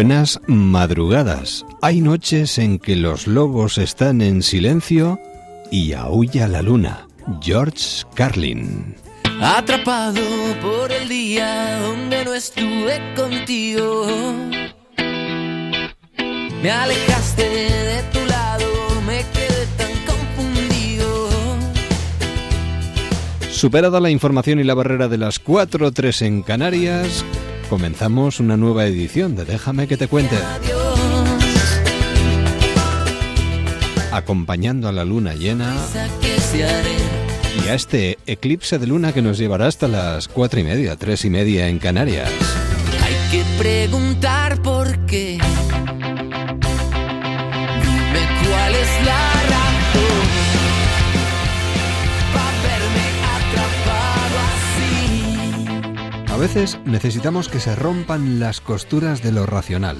Buenas madrugadas. Hay noches en que los lobos están en silencio y aúlla la luna. George Carlin. Atrapado por el día donde no estuve contigo. Me alejaste de tu lado, me quedé tan confundido. Superada la información y la barrera de las 4-3 en Canarias, comenzamos una nueva edición de Déjame que te cuente. Acompañando a la luna llena y a este eclipse de luna que nos llevará hasta las 4 y media, 3 y media en Canarias. Hay que preguntar por qué. Veces necesitamos que se rompan las costuras de lo racional,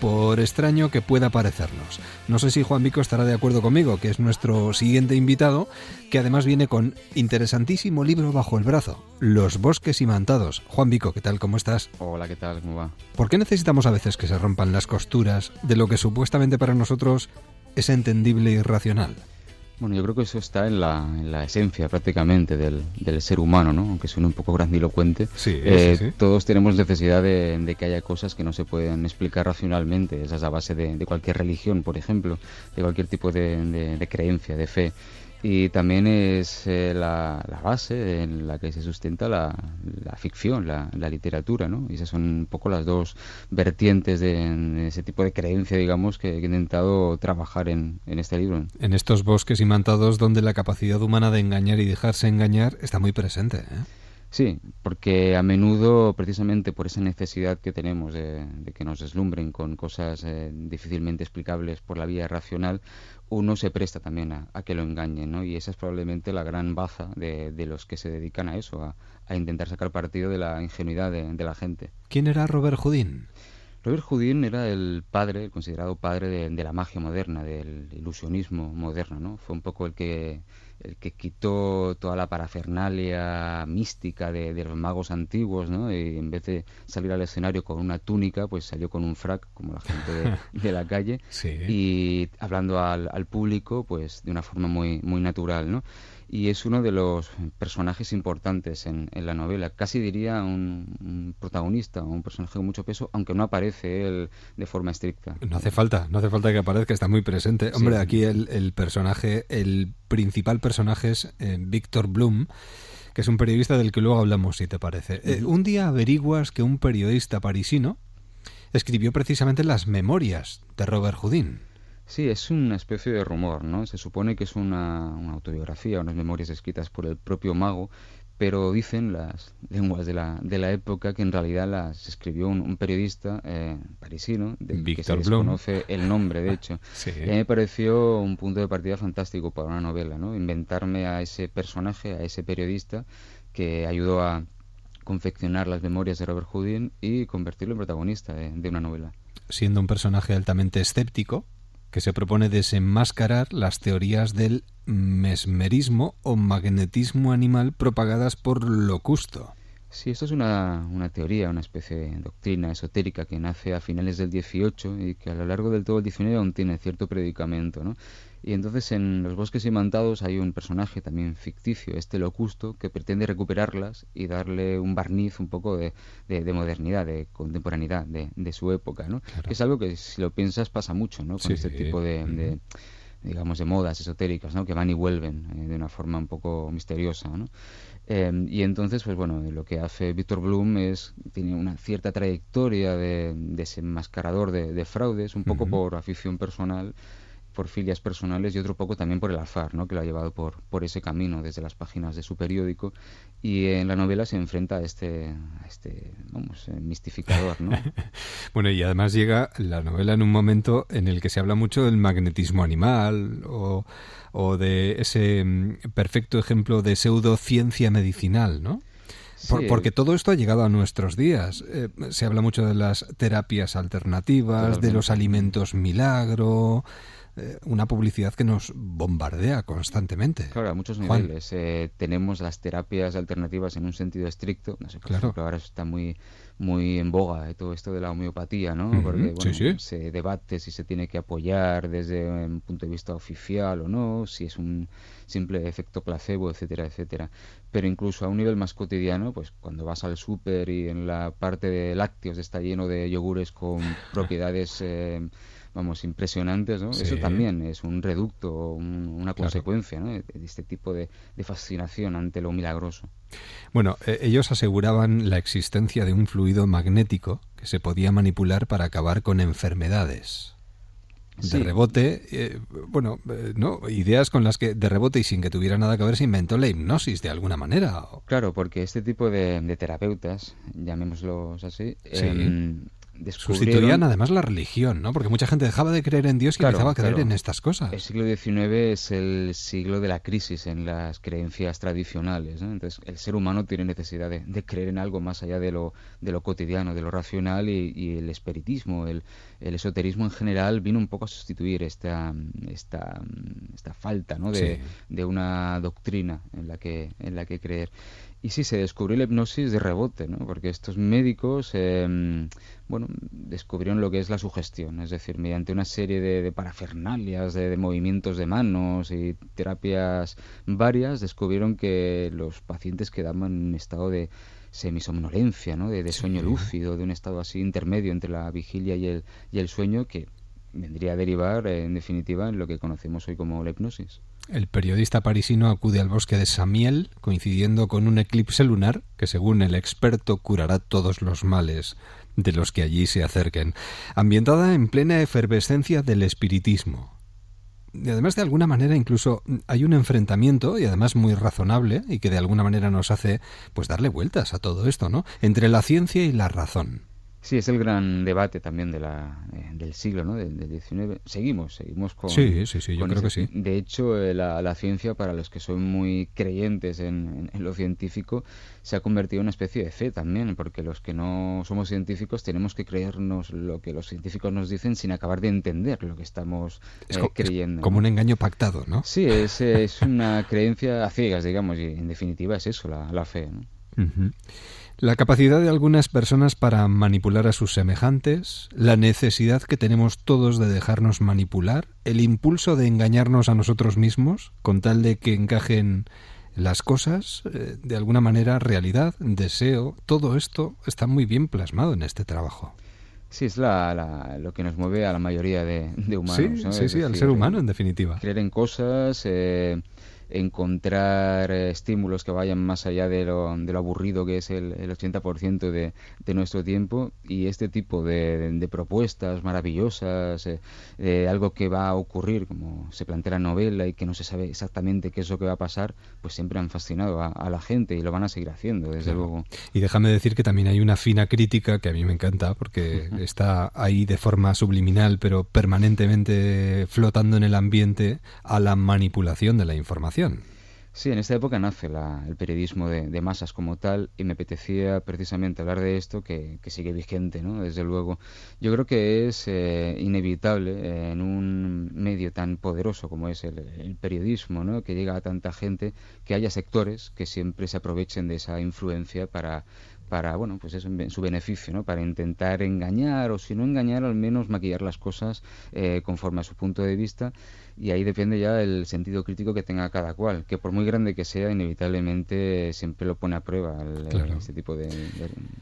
por extraño que pueda parecernos. No sé si Juan Vico estará de acuerdo conmigo, que es nuestro siguiente invitado, que además viene con interesantísimo libro bajo el brazo, Los bosques imantados. Juan Vico, ¿qué tal? ¿Cómo estás? Hola, ¿qué tal? ¿Cómo va? ¿Por qué necesitamos a veces que se rompan las costuras de lo que supuestamente para nosotros es entendible y racional? Bueno, yo creo que eso está en la, en la esencia prácticamente del, del ser humano, ¿no? Aunque suene un poco grandilocuente. Sí, Eh, sí, sí. Todos tenemos necesidad de, de que haya cosas que no se pueden explicar racionalmente. Esa es la base de, de cualquier religión, por ejemplo, de cualquier tipo de, de- de creencia, de fe. Y también es eh, la, la base en la que se sustenta la, ficción, la, literatura, ¿no? Y esas son un poco las dos vertientes de, ese tipo de creencia, digamos, que, que he intentado trabajar en, en este libro. En estos bosques imantados donde la capacidad humana de engañar y dejarse engañar está muy presente. ¿eh? Sí, porque a menudo, precisamente por esa necesidad que tenemos de, de que nos deslumbren con cosas eh, difícilmente explicables por la vía racional, uno se presta también a, a que lo engañen, ¿no? Y esa es probablemente la gran baza de, de los que se dedican a eso, a, a intentar sacar partido de la ingenuidad de, de la gente. ¿Quién era Robert Houdin? Robert Houdin era el padre, el considerado padre de, de la magia moderna, del ilusionismo moderno, ¿no? Fue un poco el que el que quitó toda la parafernalia mística de, de los magos antiguos, ¿no? Y en vez de salir al escenario con una túnica, pues salió con un frac, como la gente de, de la calle, Sí. y hablando al, al público, pues de una forma muy, muy natural, ¿no? Y es uno de los personajes importantes en, en la novela. Casi diría un, un protagonista, un personaje con mucho peso, aunque no aparece él de forma estricta. No hace falta, no hace falta que aparezca, está muy presente. Hombre, Sí. aquí el, el personaje, el principal personaje es eh, Víctor Bloom, que es un periodista del que luego hablamos, si te parece. Eh, un día averiguas que un periodista parisino escribió precisamente las memorias de Robert Houdin. Sí, es una especie de rumor, ¿no? Se supone que es una, una autobiografía, unas memorias escritas por el propio mago, pero dicen las lenguas de la, de la época que en realidad las escribió un, un periodista eh, parisino, del que se Blum. desconoce el nombre, de hecho. Sí. Y a mí me pareció un punto de partida fantástico para una novela, ¿no? Inventarme a ese personaje, a ese periodista que ayudó a confeccionar las memorias de Robert Houdin y convertirlo en protagonista de, de una novela. Siendo un personaje altamente escéptico, que se propone desenmascarar las teorías del mesmerismo o magnetismo animal propagadas por Locusto. Sí, esto es una, una teoría, una especie de doctrina esotérica que nace a finales del 18 y que a lo largo del todo el 19 aún tiene cierto predicamento, ¿no? Y entonces en Los bosques imantados hay un personaje también ficticio, este Locusto, que pretende recuperarlas y darle un barniz un poco de, de- de modernidad, de contemporaneidad de, de su época, ¿no? Que es algo que si lo piensas pasa mucho, ¿no? Con Sí. este tipo de, digamos, de modas esotéricas, ¿no? Que van y vuelven eh, de una forma un poco misteriosa, ¿no? Eh, y entonces, pues bueno, lo que hace Víctor Bloom es, tiene una cierta trayectoria de desenmascarador de, de fraudes, un poco por afición personal, por filias personales y otro poco también por el azar, ¿no? que lo ha llevado por, por ese camino desde las páginas de su periódico. Y en la novela se enfrenta a este, este vamos, eh, mistificador. ¿no? bueno, y además llega la novela en un momento en el que se habla mucho del magnetismo animal o, o de ese mm, perfecto ejemplo de pseudociencia medicinal, ¿no? porque todo esto ha llegado a nuestros días. Eh, se habla mucho de las terapias alternativas, de los alimentos milagro, eh, una publicidad que nos bombardea constantemente. Claro, a muchos niveles. Eh, tenemos las terapias alternativas en un sentido estricto. No sé, por claro. ejemplo, ahora está muy muy en boga todo esto de la homeopatía, ¿no? Porque bueno, se debate si se tiene que apoyar desde un punto de vista oficial o no, si es un simple efecto placebo, etcétera, etcétera. Pero incluso a un nivel más cotidiano, pues cuando vas al súper y en la parte de lácteos está lleno de yogures con propiedades eh, vamos, impresionantes, ¿no? Eso también es un reducto, una consecuencia de este tipo de, fascinación ante lo milagroso. Bueno, eh, ellos aseguraban la existencia de un fluido magnético que se podía manipular para acabar con enfermedades. De rebote, eh, bueno, eh, no, ideas con las que de rebote y sin que tuviera nada que ver se inventó la hipnosis de alguna manera. Claro, porque este tipo de, terapeutas, llamémoslos así, em, Sustituían además la religión, ¿no? Porque mucha gente dejaba de creer en Dios y empezaba a creer en estas cosas. El siglo XIX es el siglo de la crisis en las creencias tradicionales. Entonces, el ser humano tiene necesidad de, creer en algo más allá de lo, de lo cotidiano, de lo racional y, el espiritismo, el, esoterismo en general vino un poco a sustituir esta, esta, esta falta ¿no? de, de una doctrina en la que, en la que creer. Y sí, se descubrió la hipnosis de rebote, ¿no? Porque estos médicos, em, bueno, descubrieron lo que es la sugestión, es decir, mediante una serie de, parafernalias, de, movimientos de manos y terapias varias, descubrieron que los pacientes quedaban en un estado de semisomnolencia, ¿no? De, sueño lúcido, de un estado así intermedio entre la vigilia y el, y el sueño que vendría a derivar, en definitiva, en lo que conocemos hoy como la hipnosis. El periodista parisino acude al bosque de Samiel, coincidiendo con un eclipse lunar que, según el experto, curará todos los males de los que allí se acerquen, ambientada en plena efervescencia del espiritismo. Y además, de alguna manera, incluso hay un enfrentamiento, y además muy razonable, y que de alguna manera nos hace pues darle vueltas a todo esto, ¿no? Entre la ciencia y la razón. Sí, es el gran debate también de la, eh, del siglo, ¿no? Del, del, 19. Seguimos, seguimos con. Sí, sí, sí, yo creo que sí. De hecho, eh, la, la, ciencia, para los que son muy creyentes en, en, lo científico, se ha convertido en una especie de fe también, porque los que no somos científicos tenemos que creernos lo que los científicos nos dicen sin acabar de entender lo que estamos eh, creyendo. como un engaño pactado, ¿no? Sí, es, es una creencia a ciegas, digamos, y en definitiva es eso, la, la fe. ¿no? La capacidad de algunas personas para manipular a sus semejantes, la necesidad que tenemos todos de dejarnos manipular, el impulso de engañarnos a nosotros mismos con tal de que encajen las cosas, eh, de alguna manera realidad, deseo, todo esto está muy bien plasmado en este trabajo. Sí, es la, lo que nos mueve a la mayoría de, humanos. Sí, sí, al ser humano en definitiva. Creer en cosas, eh, encontrar eh, estímulos que vayan más allá de lo, de lo aburrido que es el, el 80% de, de, nuestro tiempo. Y este tipo de, de propuestas maravillosas, eh, algo que va a ocurrir, como se plantea la novela y que no se sabe exactamente qué es lo que va a pasar, pues siempre han fascinado a, la gente y lo van a seguir haciendo, desde luego. Y déjame decir que también hay una fina crítica que a mí me encanta porque está ahí de forma subliminal pero permanentemente flotando en el ambiente a la manipulación de la información Sí, en esta época nace el periodismo de, masas como tal y me apetecía precisamente hablar de esto que, sigue vigente, ¿no? Desde luego. Yo creo que es eh, inevitable eh, en un medio tan poderoso como es el, periodismo, ¿no? Que llega a tanta gente que haya sectores que siempre se aprovechen de esa influencia para para, bueno, pues eso en su beneficio, ¿no? Para intentar engañar o si no engañar, al menos maquillar las cosas eh, conforme a su punto de vista y ahí depende ya el sentido crítico que tenga cada cual, que por muy grande que sea, inevitablemente siempre lo pone a prueba este tipo de,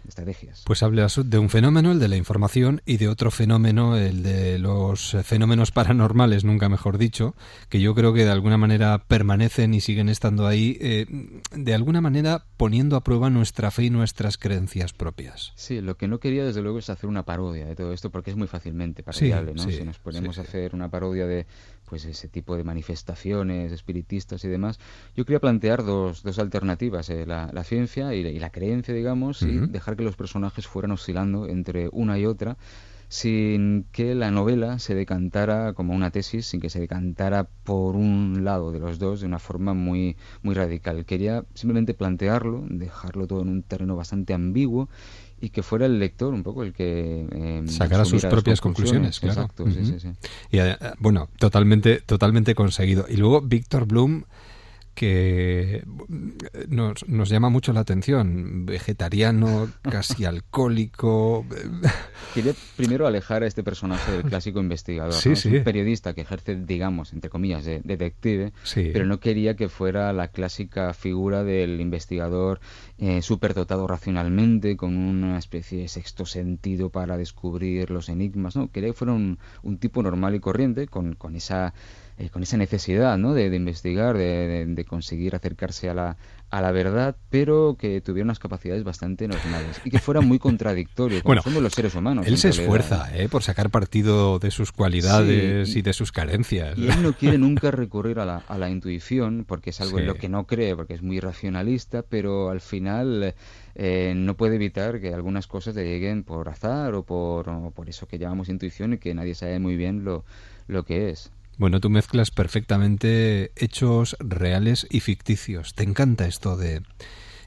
estrategias. Pues hablas de un fenómeno, el de la información, y de otro fenómeno, el de los fenómenos paranormales, nunca mejor dicho, que yo creo que de alguna manera permanecen y siguen estando ahí, eh, de alguna manera poniendo a prueba nuestra fe y nuestras creencias propias. Sí, lo que no quería desde luego es hacer una parodia de todo esto porque es muy fácilmente parodiable, ¿no? sí, si nos ponemos sí, a hacer una parodia de pues ese tipo de manifestaciones espiritistas y demás, yo quería plantear dos, dos alternativas, eh, la, la ciencia y la, y la creencia, digamos, y dejar que los personajes fueran oscilando entre una y otra sin que la novela se decantara como una tesis, sin que se decantara por un lado de los dos de una forma muy, muy radical. Quería simplemente plantearlo, dejarlo todo en un terreno bastante ambiguo y que fuera el lector un poco el que eh, Sacara sus propias conclusiones, claro. Exacto, sí, sí, sí. Y eh, bueno, totalmente, totalmente conseguido. Y luego Víctor Bloom, que nos, nos llama mucho la atención, vegetariano, casi alcohólico. Quería primero alejar a este personaje del clásico investigador. Sí, ¿no? Es sí. un periodista que ejerce, digamos, entre comillas, de detective, Sí. pero no quería que fuera la clásica figura del investigador eh, superdotado racionalmente, con una especie de sexto sentido para descubrir los enigmas. No, quería que fuera un, un tipo normal y corriente, con, con esa eh, con esa necesidad ¿no? de, de investigar, de, conseguir acercarse a la, a la verdad, pero que tuviera unas capacidades bastante normales y que fuera muy contradictorio, como Bueno, somos los seres humanos. Él se esfuerza ¿eh? por sacar partido de sus cualidades Sí, y de sus carencias. Y él no quiere nunca recurrir a la, a la intuición, porque es algo en lo que no cree, porque es muy racionalista, pero al final eh, no puede evitar que algunas cosas le lleguen por azar o por, o por eso que llamamos intuición y que nadie sabe muy bien lo, lo que es. Bueno, tú mezclas perfectamente hechos reales y ficticios. Te encanta esto de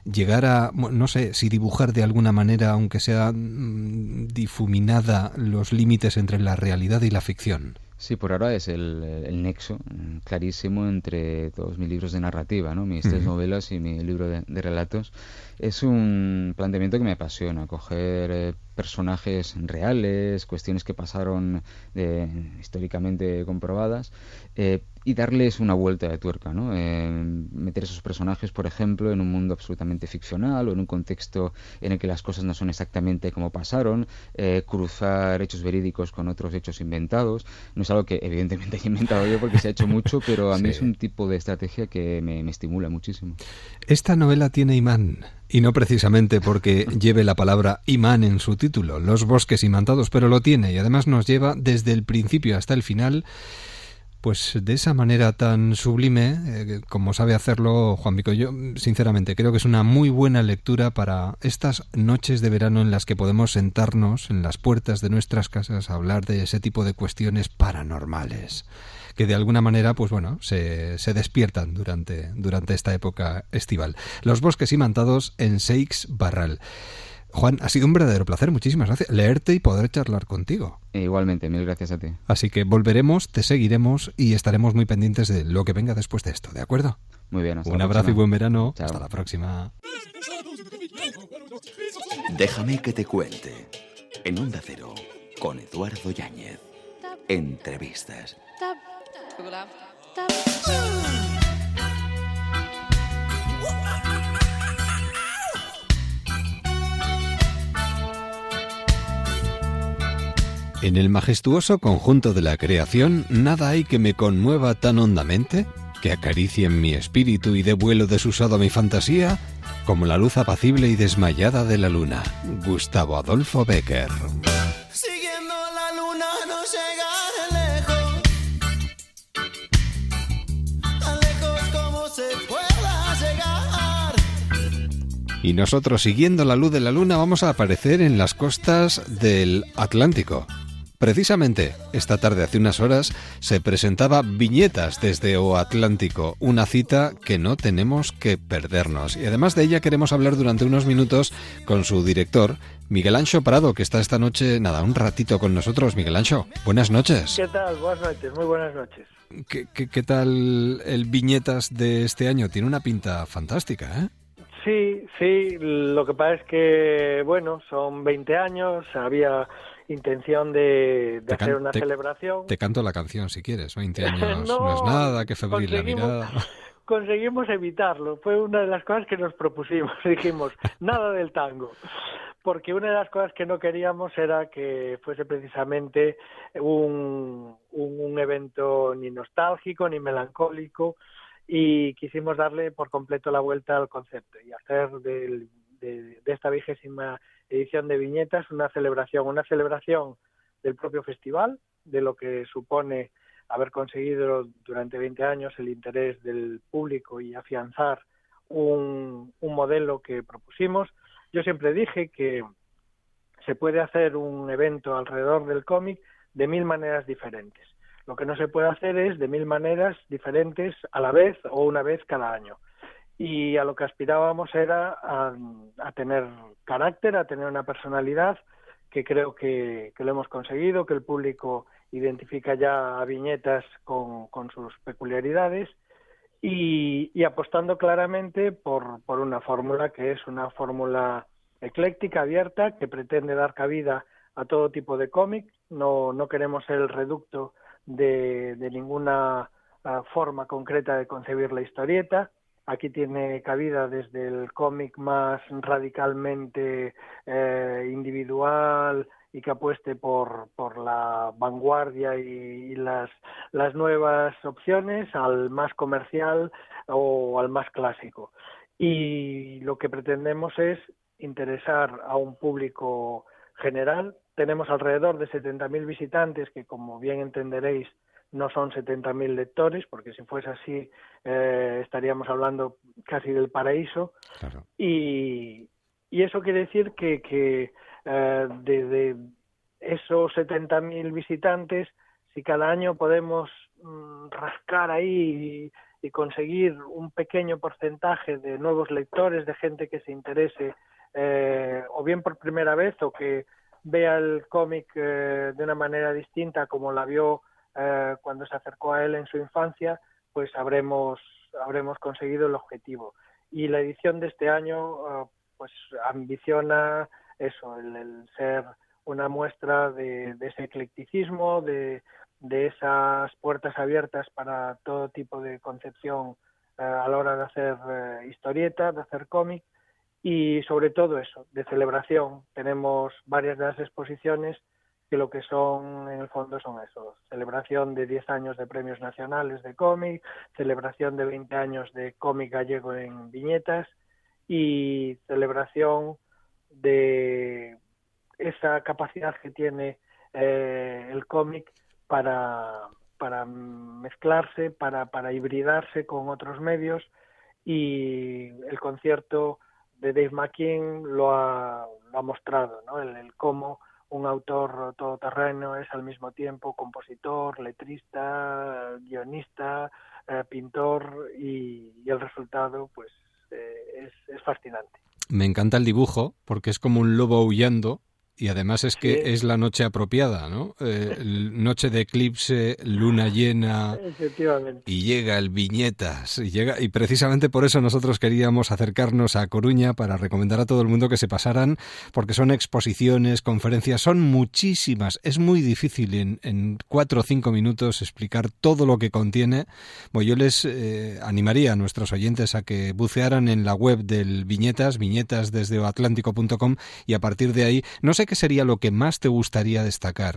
llegar a, no sé, si dibujar de alguna manera, aunque sea mm, difuminada, los límites entre la realidad y la ficción. Sí, por ahora es el, el nexo mm, clarísimo entre todos mis libros de narrativa, ¿no? mis tres novelas y mi libro de, de relatos. Es un planteamiento que me apasiona, coger eh, personajes reales, cuestiones que pasaron eh, históricamente comprobadas, eh, y darles una vuelta de tuerca, ¿no? Eh, meter esos personajes, por ejemplo, en un mundo absolutamente ficcional o en un contexto en el que las cosas no son exactamente como pasaron, eh, cruzar hechos verídicos con otros hechos inventados. No es algo que evidentemente he inventado yo porque se ha hecho mucho, pero a mí Sí. es un tipo de estrategia que me, me estimula muchísimo. Esta novela tiene imán, y no precisamente porque lleve la palabra imán en su título, Los bosques imantados, pero lo tiene, y además nos lleva desde el principio hasta el final, pues de esa manera tan sublime, eh, como sabe hacerlo Juan Vico. Yo, sinceramente, creo que es una muy buena lectura para estas noches de verano en las que podemos sentarnos en las puertas de nuestras casas a hablar de ese tipo de cuestiones paranormales que de alguna manera, pues bueno, se, se despiertan durante, durante esta época estival. Los bosques imantados en Seix Barral. Juan, ha sido un verdadero placer, muchísimas gracias. Leerte y poder charlar contigo. E igualmente, mil gracias a ti. Así que volveremos, te seguiremos y estaremos muy pendientes de lo que venga después de esto, ¿de acuerdo? Muy bien, hasta Un la abrazo y buen verano. Chao. Hasta la próxima. Déjame que te cuente. En Onda Cero, con Eduardo Yáñez. Entrevistas. En el majestuoso conjunto de la creación, nada hay que me conmueva tan hondamente, que acaricie en mi espíritu y dé vuelo desusado a mi fantasía, como la luz apacible y desmayada de la luna. Gustavo Adolfo Becker. Siguiendo la luna no llega lejos. Tan lejos como se pueda llegar. Y nosotros, siguiendo la luz de la luna, vamos a aparecer en las costas del Atlántico. Precisamente, esta tarde, hace unas horas, se presentaba Viñetas desde O Atlántico, una cita que no tenemos que perdernos. Y además de ella queremos hablar durante unos minutos con su director, Miguel Ancho Prado, que está esta noche, nada, un ratito con nosotros. Miguel Ancho, buenas noches. ¿Qué tal? Buenas noches, muy buenas noches. ¿Qué, qué, qué tal el Viñetas de este año? Tiene una pinta fantástica, ¿eh? Sí, sí, lo que pasa es que, bueno, son 20 años, había intención de, de hacer una te- celebración. Te canto la canción si quieres, 20 años No, no, es nada, que febril la mirada. Conseguimos evitarlo, fue una de las cosas que nos propusimos, dijimos, nada del tango, porque una de las cosas que no queríamos era que fuese precisamente un, un, un evento ni nostálgico ni melancólico y quisimos darle por completo la vuelta al concepto y hacer del, de, de esta vigésima edición de Viñetas, una celebración, una celebración del propio festival, de lo que supone haber conseguido durante 20 años el interés del público y afianzar un, un modelo que propusimos. Yo siempre dije que se puede hacer un evento alrededor del cómic de mil maneras diferentes. Lo que no se puede hacer es de mil maneras diferentes a la vez o una vez cada año. Y a lo que aspirábamos era a, tener carácter, a tener una personalidad, que creo que, lo hemos conseguido, que el público identifica ya a viñetas con, sus peculiaridades y, apostando claramente por, una fórmula que es una fórmula ecléctica, abierta, que pretende dar cabida a todo tipo de cómic. No, no queremos ser el reducto de, ninguna uh, forma concreta de concebir la historieta. Aquí tiene cabida desde el cómic más radicalmente eh, individual y que apueste por, por la vanguardia y, y las, las nuevas opciones al más comercial o al más clásico. Y lo que pretendemos es interesar a un público general. Tenemos alrededor de 70.000 visitantes que, como bien entenderéis, no son 70.000 lectores, porque si fuese así eh, estaríamos hablando casi del paraíso. Claro. Y, y, eso quiere decir que, que eh, de, de, esos 70.000 visitantes, si cada año podemos mm, rascar ahí y, y, conseguir un pequeño porcentaje de nuevos lectores, de gente que se interese eh, o bien por primera vez o que vea el cómic eh, de una manera distinta como la vio eh, cuando se acercó a él en su infancia, pues habremos, habremos conseguido el objetivo. Y la edición de este año uh, pues ambiciona eso, el, ser una muestra de, ese eclecticismo, de, de, esas puertas abiertas para todo tipo de concepción uh, a la hora de hacer uh, historieta, de hacer cómic y sobre todo eso, de celebración. Tenemos varias de las exposiciones que lo que son en el fondo son eso, celebración de 10 años de premios nacionales de cómic, celebración de 20 años de cómic gallego en viñetas y celebración de esa capacidad que tiene eh, el cómic para, para mezclarse, para, para hibridarse con otros medios y el concierto de Dave McKean lo ha, lo ha mostrado, ¿no? el, el cómo un autor todoterreno es al mismo tiempo compositor, letrista, guionista, eh, pintor y, el resultado pues eh, es, es fascinante. Me encanta el dibujo porque es como un lobo aullando y además es que sí. es la noche apropiada, ¿no? Eh, noche de eclipse, luna llena. Y llega el Viñetas. Y, llega, y precisamente por eso nosotros queríamos acercarnos a Coruña para recomendar a todo el mundo que se pasaran, porque son exposiciones, conferencias, son muchísimas. Es muy difícil en, en cuatro o cinco minutos explicar todo lo que contiene. Bueno, yo les eh, animaría a nuestros oyentes a que bucearan en la web del Viñetas, viñetas desde atlántico.com, y a partir de ahí, no sé qué sería lo que más te gustaría destacar,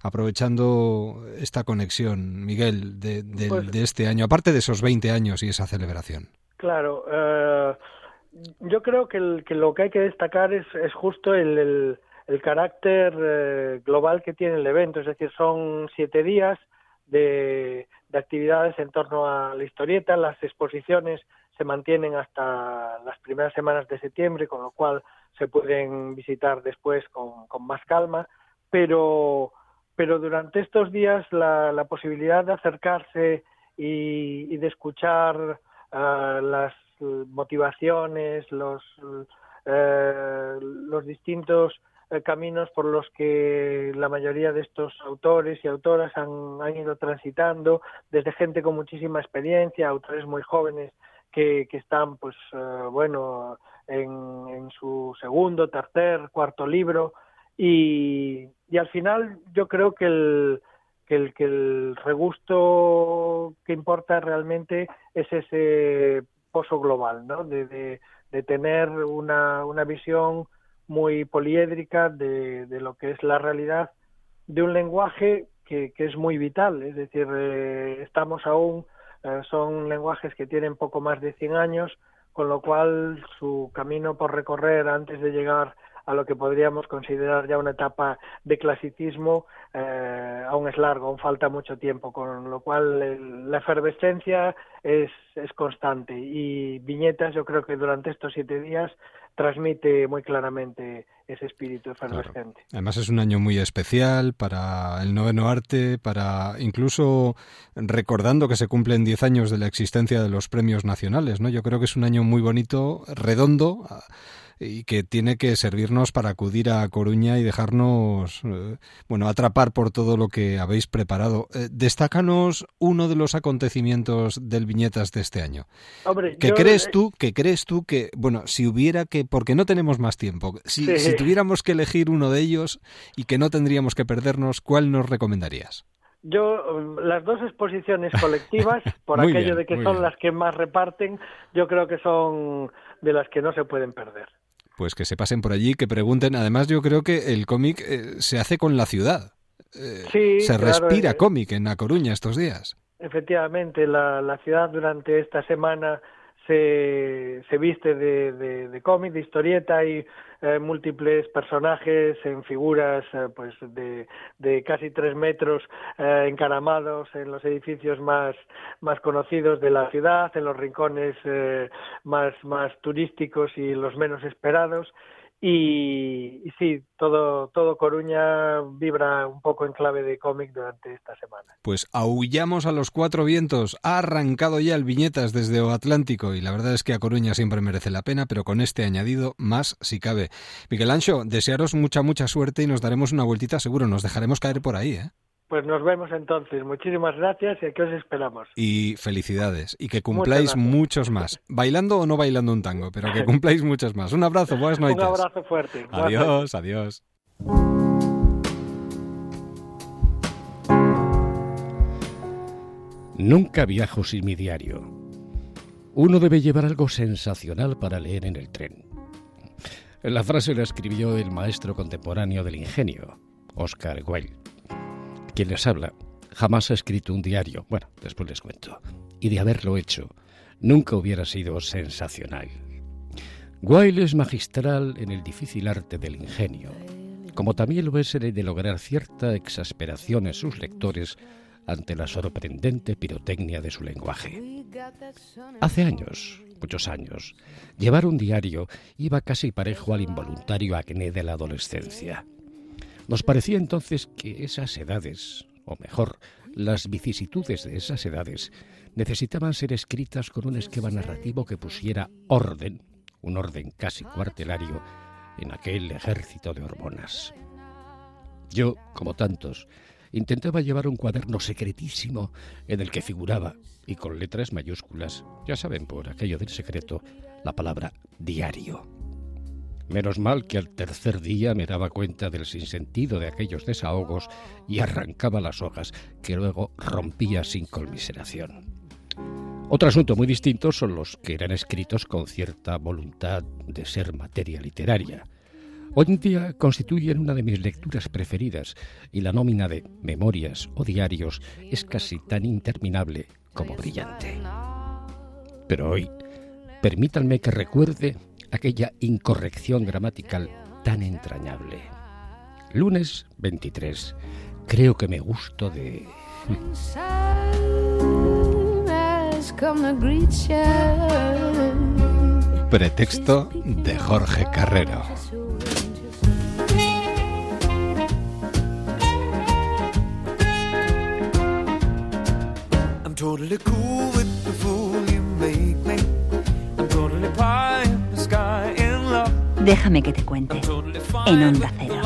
aprovechando esta conexión, Miguel, de, de, pues, de este año, aparte de esos 20 años y esa celebración? Claro, uh, yo creo que, el, que, lo que hay que destacar es, es justo el, el, el carácter uh, global que tiene el evento, es decir, son siete días de, de actividades en torno a la historieta, las exposiciones se mantienen hasta las primeras semanas de septiembre, con lo cual se pueden visitar después con, con más calma, pero, pero durante estos días la, la posibilidad de acercarse y, y de escuchar uh, las motivaciones, los, uh, los distintos uh, caminos por los que la mayoría de estos autores y autoras han, han ido transitando, desde gente con muchísima experiencia, autores muy jóvenes que, que están, pues, uh, bueno, en, su segundo, tercer, cuarto libro y, y al final yo creo que el, que el, que el regusto que importa realmente es ese pozo global, ¿no? De, de, de tener una, una visión muy poliédrica de, de, lo que es la realidad de un lenguaje que, que es muy vital, es decir, eh, estamos aún, eh, son lenguajes que tienen poco más de 100 años, con lo cual su camino por recorrer antes de llegar a lo que podríamos considerar ya una etapa de clasicismo eh, aún es largo, aún falta mucho tiempo, con lo cual la efervescencia es, es constante. Y Viñetas yo creo que durante estos siete días transmite muy claramente ese espíritu efervescente. Además es un año muy especial para el noveno arte, para incluso recordando que se cumplen diez años de la existencia de los premios nacionales, ¿no? Yo creo que es un año muy bonito, redondo y que tiene que servirnos para acudir a Coruña y dejarnos, eh, bueno, atrapar por todo lo que habéis preparado. Eh, destácanos uno de los acontecimientos del Viñetas de este año. ¿Qué crees eh, tú, que crees tú que, bueno, si hubiera que, porque no tenemos más tiempo, si, tuviéramos que elegir uno de ellos y que no tendríamos que perdernos, ¿cuál nos recomendarías? Yo, las dos exposiciones colectivas, por aquello de que son las que más reparten, yo creo que son de las que no se pueden perder pues que se pasen por allí, que pregunten. Además, yo creo que el cómic eh, se hace con la ciudad. Eh, se respira cómic en La Coruña estos días. Efectivamente, la, la ciudad durante esta semana se, se viste de, de, de cómic, de historieta y eh, múltiples personajes en figuras eh, pues de, de, casi tres metros eh, encaramados en los edificios más, más conocidos de la ciudad, en los rincones más, más turísticos y los menos esperados y, sí, todo, todo Coruña vibra un poco en clave de cómic durante esta semana. Pues aullamos a los cuatro vientos. Ha arrancado ya el Viñetas desde O Atlántico y la verdad es que a Coruña siempre merece la pena, pero con este añadido más si cabe. Miguel Ancho, desearos mucha, mucha suerte y nos daremos una vueltita seguro. Nos dejaremos caer por ahí, ¿eh? Pues nos vemos entonces. Muchísimas gracias y aquí os esperamos. Y felicidades. Y que cumpláis muchos más. Bailando o no bailando un tango, pero que cumpláis muchos más. Un abrazo, buenas noches. Un abrazo fuerte. Adiós, adiós. Nunca viajo sin mi diario. Uno debe llevar algo sensacional para leer en el tren. La frase la escribió el maestro contemporáneo del ingenio, Oscar Wilde. Quien les habla jamás ha escrito un diario, bueno, después les cuento, y de haberlo hecho, nunca hubiera sido sensacional. Wilde es magistral en el difícil arte del ingenio, como también lo es el de lograr cierta exasperación en sus lectores ante la sorprendente pirotecnia de su lenguaje. Hace años, muchos años, llevar un diario iba casi parejo al involuntario acné de la adolescencia. Nos parecía entonces que esas edades, o mejor, las vicisitudes de esas edades, necesitaban ser escritas con un esquema narrativo que pusiera orden, un orden casi cuartelario, en aquel ejército de hormonas. Yo, como tantos, intentaba llevar un cuaderno secretísimo en el que figuraba, y con letras mayúsculas, ya saben por aquello del secreto, la palabra diario. Menos mal que al tercer día me daba cuenta del sinsentido de aquellos desahogos y arrancaba las hojas, que luego rompía sin conmiseración. Otro asunto muy distinto son los que eran escritos con cierta voluntad de ser materia literaria. Hoy en día constituyen una de mis lecturas preferidas y la nómina de memorias o diarios es casi tan interminable como brillante. Pero hoy, permítanme que recuerde aquella incorrección gramatical tan entrañable. Lunes 23. Creo que me gusto de... Pretexto de Jorge Carrero. Déjame que te cuente. En Onda Cero.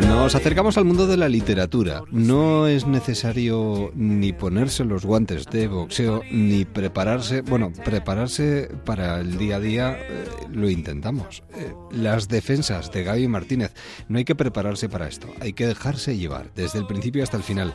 Nos acercamos al mundo de la literatura. No es necesario ni ponerse los guantes de boxeo ni prepararse. Bueno, prepararse para el día a día eh, lo intentamos. Eh, las defensas de Gaby Martínez. No hay que prepararse para esto. Hay que dejarse llevar desde el principio hasta el final.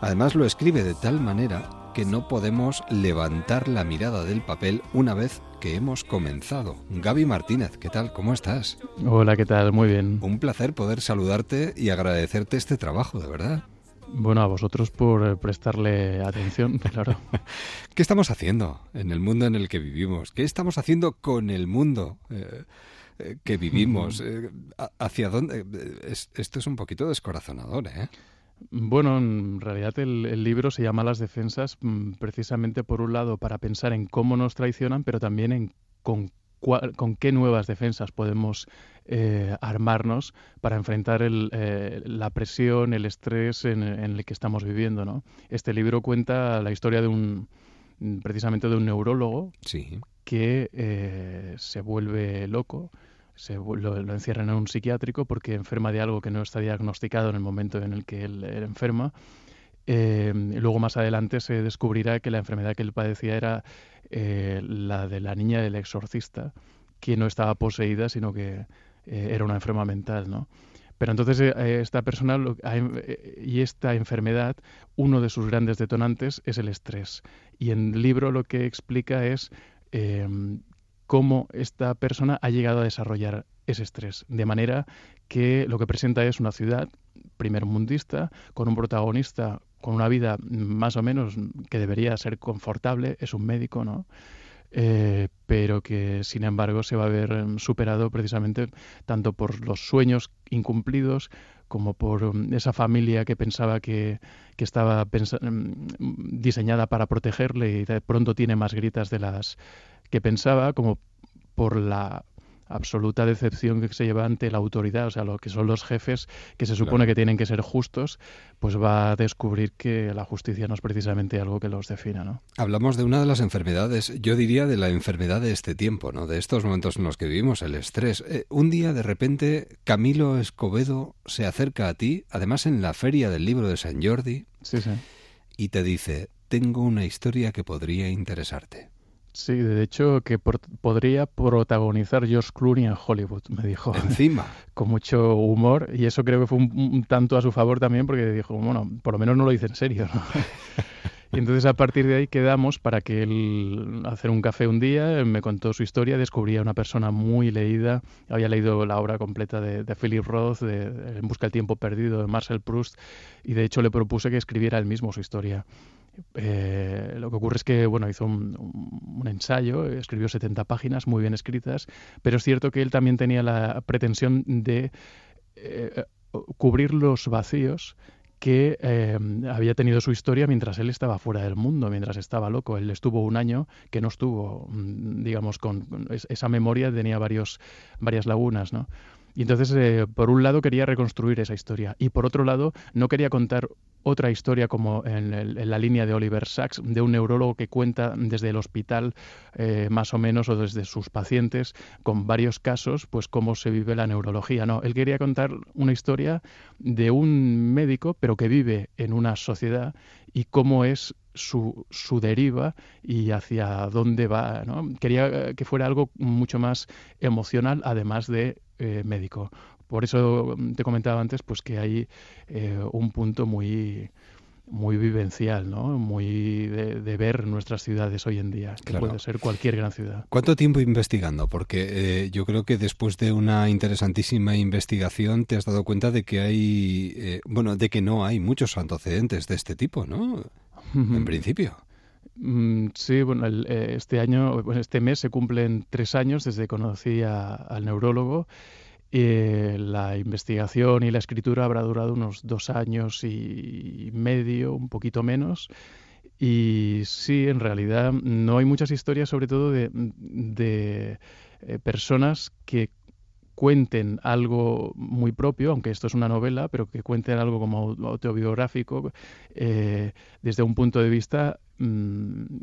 Además lo escribe de tal manera que no podemos levantar la mirada del papel una vez que hemos comenzado. Gaby Martínez, ¿qué tal? ¿Cómo estás? Hola, ¿qué tal? Muy bien. Un placer poder saludarte y agradecerte este trabajo, de verdad. Bueno, a vosotros por eh, prestarle atención, claro. ¿Qué estamos haciendo en el mundo en el que vivimos? ¿Qué estamos haciendo con el mundo eh, eh, que vivimos? ¿Hacia dónde? esto es un poquito descorazonador, ¿eh? Bueno, en realidad el, libro se llama Las defensas mm, precisamente por un lado para pensar en cómo nos traicionan, pero también en con con qué nuevas defensas podemos eh, armarnos para enfrentar eh, la presión, el estrés en, el que estamos viviendo. ¿no? Este libro cuenta la historia de un precisamente de un neurólogo que eh, se vuelve loco, se, lo, encierran en un psiquiátrico porque enferma de algo que no está diagnosticado en el momento en el que él, enferma. luego más adelante se descubrirá que la enfermedad que él padecía era eh, la de la niña del exorcista, que no estaba poseída, sino que eh, era una enferma mental, ¿no? Pero entonces eh, esta persona y esta enfermedad, uno de sus grandes detonantes es el estrés. Y en el libro lo que explica es cómo esta persona ha llegado a desarrollar ese estrés. De manera que lo que presenta es una ciudad primer mundista, con un protagonista con una vida más o menos que debería ser confortable, es un médico, ¿no? Eh, pero que sin embargo se va a ver em, superado precisamente tanto por los sueños incumplidos como por em, esa familia que pensaba que, que estaba em, diseñada para protegerle y de pronto tiene más gritas de las que pensaba, como por la absoluta decepción que se lleva ante la autoridad, o sea, lo que son los jefes, que se supone que tienen que ser justos, pues va a descubrir que la justicia no es precisamente algo que los defina, ¿no? Hablamos de una de las enfermedades, yo diría de la enfermedad de este tiempo, ¿no? De estos momentos en los que vivimos, el estrés. Eh, un día, de repente, Camilo Escobedo se acerca a ti, además en la feria del libro de San Jordi, y te dice, tengo una historia que podría interesarte. Sí, de hecho que podría protagonizar George Clooney en Hollywood, me dijo. Encima. Con mucho humor y eso creo que fue un, tanto a su favor también porque dijo, bueno, por lo menos no lo dice en serio. y entonces a partir de ahí quedamos para que él hacer un café un día, me contó su historia, descubría una persona muy leída, había leído la obra completa de, Philip Roth, de, En busca del tiempo perdido, de Marcel Proust, y de hecho le propuse que escribiera él mismo su historia. Eh, lo que ocurre es que bueno, hizo un, ensayo, escribió 70 páginas muy bien escritas, pero es cierto que él también tenía la pretensión de eh, cubrir los vacíos que eh, había tenido su historia mientras él estaba fuera del mundo, mientras estaba loco. Él estuvo un año que no estuvo, mm, digamos, con esa memoria tenía varios, varias lagunas, ¿no? Y entonces, eh, por un lado, quería reconstruir esa historia y por otro lado, no quería contar otra historia como en, la línea de Oliver Sacks, de un neurólogo que cuenta desde el hospital, eh, más o menos, o desde sus pacientes, con varios casos, pues cómo se vive la neurología. No, él quería contar una historia de un médico, pero que vive en una sociedad y cómo es su, su deriva y hacia dónde va. ¿no? Quería que fuera algo mucho más emocional, además de eh, médico. Por eso te comentaba antes pues que hay eh, un punto muy muy vivencial, ¿no? Muy de, ver nuestras ciudades hoy en día, que puede ser cualquier gran ciudad. ¿Cuánto tiempo investigando? Porque eh, yo creo que después de una interesantísima investigación te has dado cuenta de que hay, bueno, de que no hay muchos antecedentes de este tipo, ¿no? En principio. Mm, sí, bueno, este año, este mes se cumplen tres años desde que conocí al neurólogo eh, la investigación y la escritura habrá durado unos dos años y medio, un poquito menos. Y sí, en realidad no hay muchas historias, sobre todo de, de eh, personas que cuenten algo muy propio, aunque esto es una novela, pero que cuenten algo como autobiográfico eh, desde un punto de vista mm,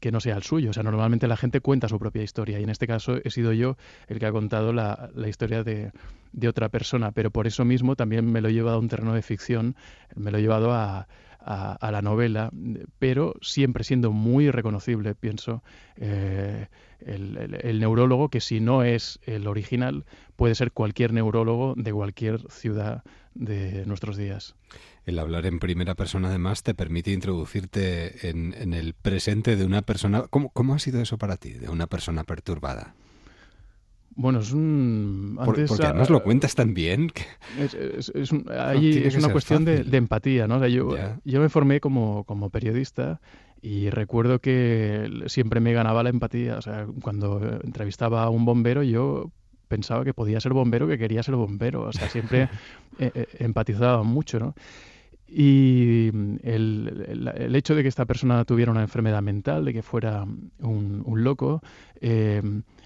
que no sea el suyo. O sea, normalmente la gente cuenta su propia historia y en este caso he sido yo el que ha contado la, historia de, de, otra persona, pero por eso mismo también me lo he llevado a un terreno de ficción, me lo he llevado a, a, la novela, pero siempre siendo muy reconocible, pienso, eh, el, neurólogo, que si no es el original, puede ser cualquier neurólogo de cualquier ciudad de nuestros días. El hablar en primera persona, además, te permite introducirte en, el presente de una persona. ¿Cómo, ¿Cómo ha sido eso para ti, de una persona perturbada? Bueno, es un... porque además lo cuentas tan bien. Que... Es, es, una cuestión de, empatía, ¿no? yo, yo me formé como, como periodista y recuerdo que siempre me ganaba la empatía. O sea, cuando entrevistaba a un bombero, yo pensaba que podía ser bombero, que quería ser bombero. O sea, siempre eh, eh, empatizaba mucho, ¿no? Y el, el, hecho de que esta persona tuviera una enfermedad mental, de que fuera un, un loco, eh,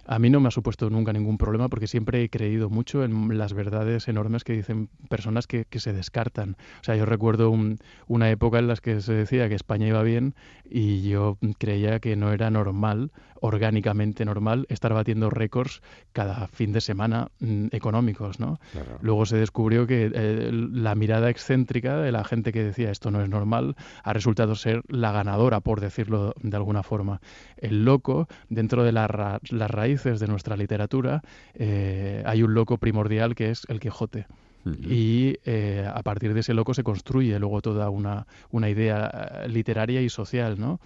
a mí no me ha supuesto nunca ningún problema porque siempre he creído mucho en las verdades enormes que dicen personas que, se descartan. O sea, yo recuerdo una época en la que se decía que España iba bien y yo creía que no era normal, orgánicamente normal, estar batiendo récords cada fin de semana mm, económicos, ¿no? Luego se descubrió que eh, la mirada excéntrica de la gente que decía esto no es normal ha resultado ser la ganadora, por decirlo de alguna forma. El loco, dentro de las raíces de nuestra literatura, eh, hay un loco primordial que es el Quijote. Y eh, a partir de ese loco se construye luego toda una, una idea literaria y social, ¿no?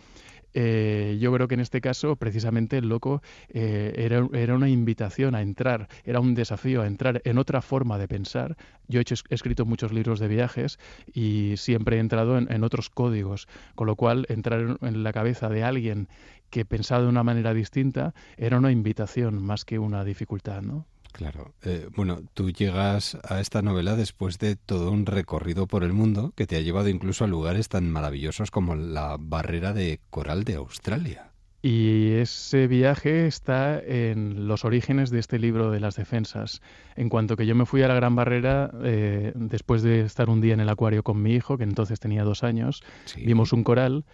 Yo creo que en este caso, precisamente, el loco era, era, una invitación a entrar, era un desafío a entrar en otra forma de pensar. Yo he, escrito muchos libros de viajes y siempre he entrado en, otros códigos, con lo cual entrar en la cabeza de alguien que pensado de una manera distinta era una invitación más que una dificultad, ¿no? Claro. Eh, bueno, tú llegas a esta novela después de todo un recorrido por el mundo que te ha llevado incluso a lugares tan maravillosos como la barrera de coral de Australia. Y ese viaje está en los orígenes de este libro de las defensas. En cuanto que yo me fui a la Gran Barrera, eh, después de estar un día en el acuario con mi hijo, que entonces tenía dos años, vimos un coral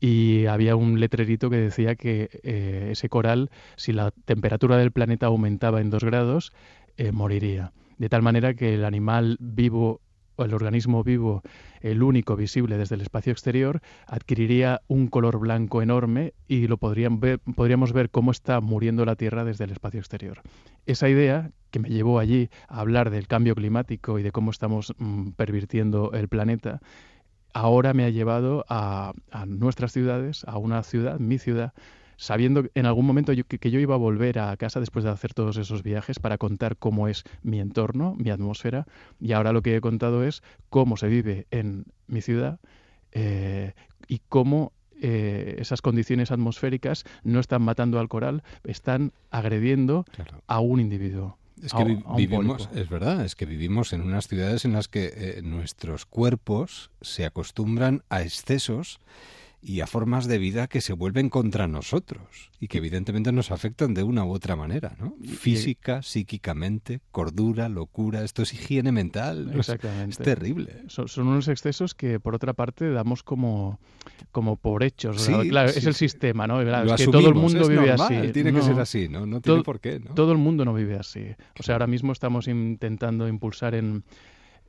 y había un letrerito que decía que eh, ese coral, si la temperatura del planeta aumentaba en dos grados, eh, moriría. De tal manera que el animal vivo o el organismo vivo, el único visible desde el espacio exterior, adquiriría un color blanco enorme y lo podrían ver, podríamos ver cómo está muriendo la Tierra desde el espacio exterior. Esa idea que me llevó allí a hablar del cambio climático y de cómo estamos mm, pervirtiendo el planeta, ahora me ha llevado a, nuestras ciudades, a una ciudad, mi ciudad, sabiendo en algún momento que, yo iba a volver a casa después de hacer todos esos viajes para contar cómo es mi entorno, mi atmósfera, y ahora lo que he contado es cómo se vive en mi ciudad eh, y cómo eh, esas condiciones atmosféricas no están matando al coral, están agrediendo a un individuo. Es que vivimos, es verdad, es que vivimos en unas ciudades en las que eh, nuestros cuerpos se acostumbran a excesos y a formas de vida que se vuelven contra nosotros y que evidentemente nos afectan de una u otra manera, ¿no? Física, psíquicamente, cordura, locura, esto es higiene mental, Exactamente. Es, terrible. Son, unos excesos que por otra parte damos como, como por hechos, claro, es el sistema, ¿no? es que todo el mundo vive así. Tiene que ser así, ¿no? No tiene por qué, ¿no? Todo el mundo no vive así. O sea, ahora mismo estamos intentando impulsar en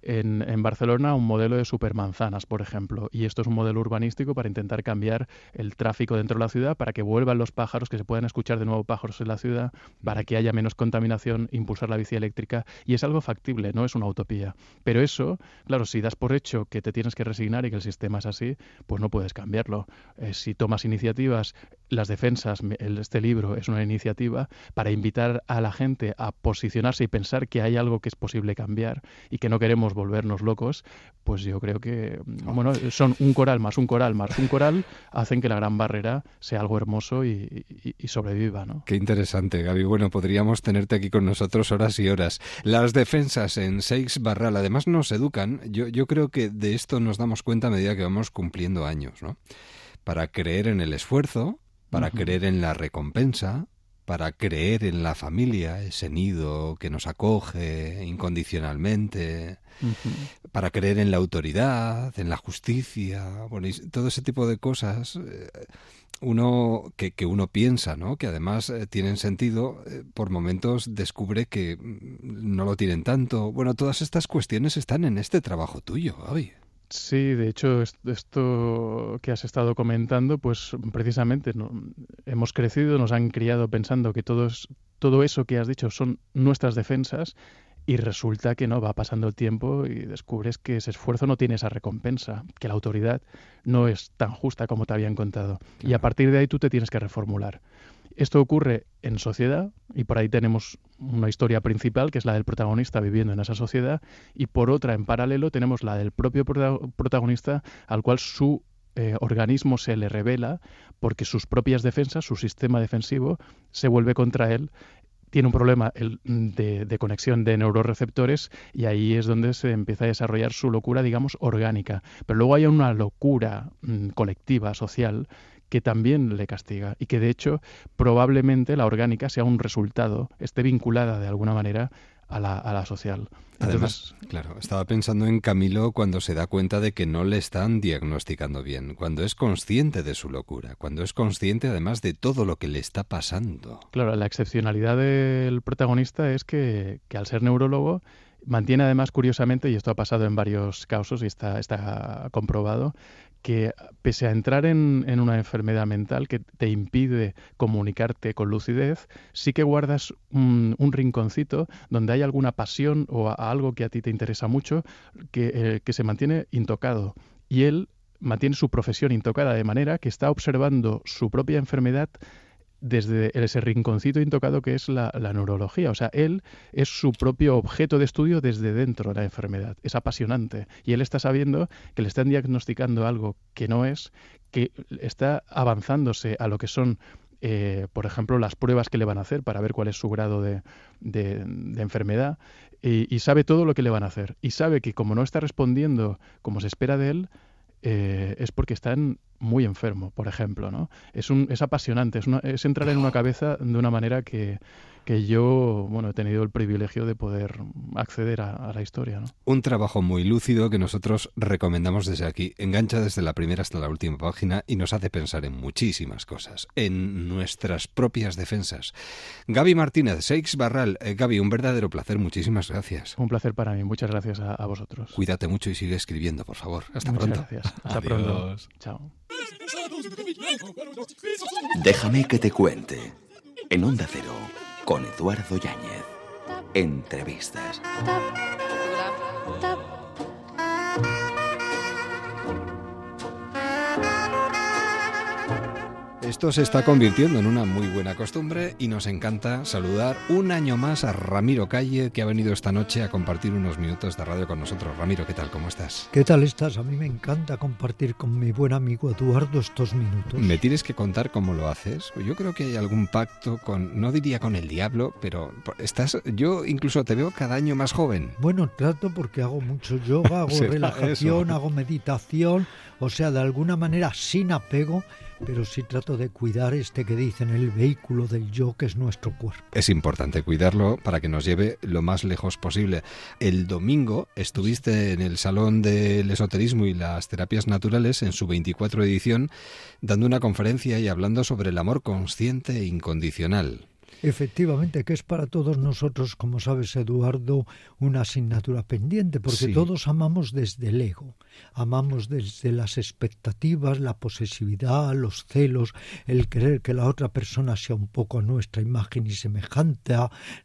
en, en, Barcelona un modelo de supermanzanas, por ejemplo, y esto es un modelo urbanístico para intentar cambiar el tráfico dentro de la ciudad, para que vuelvan los pájaros, que se puedan escuchar de nuevo pájaros en la ciudad, para que haya menos contaminación, impulsar la bici eléctrica, y es algo factible, no es una utopía. Pero eso, claro, si das por hecho que te tienes que resignar y que el sistema es así, pues no puedes cambiarlo. Eh, si tomas iniciativas, las defensas, este libro es una iniciativa para invitar a la gente a posicionarse y pensar que hay algo que es posible cambiar y que no queremos volvernos locos, pues yo creo que, mm, bueno, son un coral más un coral más un coral, hacen que la gran barrera sea algo hermoso y, sobreviva, ¿no? Qué interesante, Gaby. Bueno, podríamos tenerte aquí con nosotros horas y horas. Las defensas en Seix Barral, además nos educan, yo, yo creo que de esto nos damos cuenta a medida que vamos cumpliendo años, ¿no? Para creer en el esfuerzo, para creer en la recompensa, para creer en la familia, ese nido que nos acoge incondicionalmente, para creer en la autoridad, en la justicia, bueno, y todo ese tipo de cosas. Eh, uno que, que, uno piensa, ¿no? Que además eh, tienen sentido, eh, por momentos descubre que mm, no lo tienen tanto. Bueno, todas estas cuestiones están en este trabajo tuyo, Gaby. Sí, de hecho, esto que has estado comentando, pues precisamente hemos crecido, nos han criado pensando que todo, todo eso que has dicho son nuestras defensas y resulta que no, va pasando el tiempo y descubres que ese esfuerzo no tiene esa recompensa, que la autoridad no es tan justa como te habían contado. Y a partir de ahí tú te tienes que reformular. Esto ocurre en sociedad y por ahí tenemos una historia principal que es la del protagonista viviendo en esa sociedad y por otra en paralelo tenemos la del propio protagonista al cual su eh, organismo se le revela porque sus propias defensas, su sistema defensivo se vuelve contra él tiene un problema de, de, conexión de neuroreceptores y ahí es donde se empieza a desarrollar su locura, digamos, orgánica. Pero luego hay una locura mm, colectiva, social, que también le castiga y que de hecho probablemente la orgánica sea un resultado, esté vinculada de alguna manera a la, a la social. Además, claro, estaba pensando en Camilo cuando se da cuenta de que no le están diagnosticando bien, cuando es consciente de su locura, cuando es consciente además de todo lo que le está pasando. Claro, la excepcionalidad del protagonista es que, que al ser neurólogo mantiene además curiosamente, y esto ha pasado en varios casos y está, está comprobado, que pese a entrar en, una enfermedad mental que te impide comunicarte con lucidez, sí que guardas un, rinconcito donde hay alguna pasión o algo que a ti te interesa mucho que, eh, que se mantiene intocado. Y él mantiene su profesión intocada de manera que está observando su propia enfermedad desde ese rinconcito intocado que es la, neurología. O sea, él es su propio objeto de estudio desde dentro de la enfermedad. Es apasionante. Y él está sabiendo que le están diagnosticando algo que no es, que está avanzándose a lo que son eh, por ejemplo, las pruebas que le van a hacer para ver cuál es su grado de, enfermedad y, sabe todo lo que le van a hacer. Y sabe que como no está respondiendo como se espera de él, eh, es porque están muy enfermo, por ejemplo, ¿no? Es, un, es apasionante, es, es entrar en una cabeza de una manera que, que yo, bueno, he tenido el privilegio de poder acceder a, la historia. ¿no? Un trabajo muy lúcido que nosotros recomendamos desde aquí. Engancha desde la primera hasta la última página y nos hace pensar en muchísimas cosas, en nuestras propias defensas. Gaby Martínez, Seix Barral. Eh, Gaby, un verdadero placer. Muchísimas gracias. Un placer para mí. Muchas gracias a, vosotros. Cuídate mucho y sigue escribiendo, por favor. Hasta Muchas pronto. Gracias. Hasta pronto. Chao. Déjame que te cuente. En Onda Cero con Eduardo Yáñez. Entrevistas. Esto se está convirtiendo en una muy buena costumbre y nos encanta saludar un año más a Ramiro Calle, que ha venido esta noche a compartir unos minutos de radio con nosotros. Ramiro, ¿qué tal? ¿Cómo estás? ¿Qué tal estás? A mí me encanta compartir con mi buen amigo Eduardo estos minutos. ¿Me tienes que contar cómo lo haces? Yo creo que hay algún pacto con, no diría con el diablo, pero estás, yo incluso te veo cada año más joven. Bueno, trato porque hago mucho yoga, hago relajación, hago meditación, o sea, de alguna manera sin apego pero sí trato de cuidar este que dicen el vehículo del yo que es nuestro cuerpo. Es importante cuidarlo para que nos lleve lo más lejos posible. El domingo estuviste en el Salón del Esoterismo y las Terapias Naturales en su 24 edición dando una conferencia y hablando sobre el amor consciente e incondicional. Efectivamente, que es para todos nosotros, como sabes, Eduardo, una asignatura pendiente, porque todos amamos desde el ego, amamos desde las expectativas, la posesividad, los celos, el querer que la otra persona sea un poco nuestra imagen y semejante,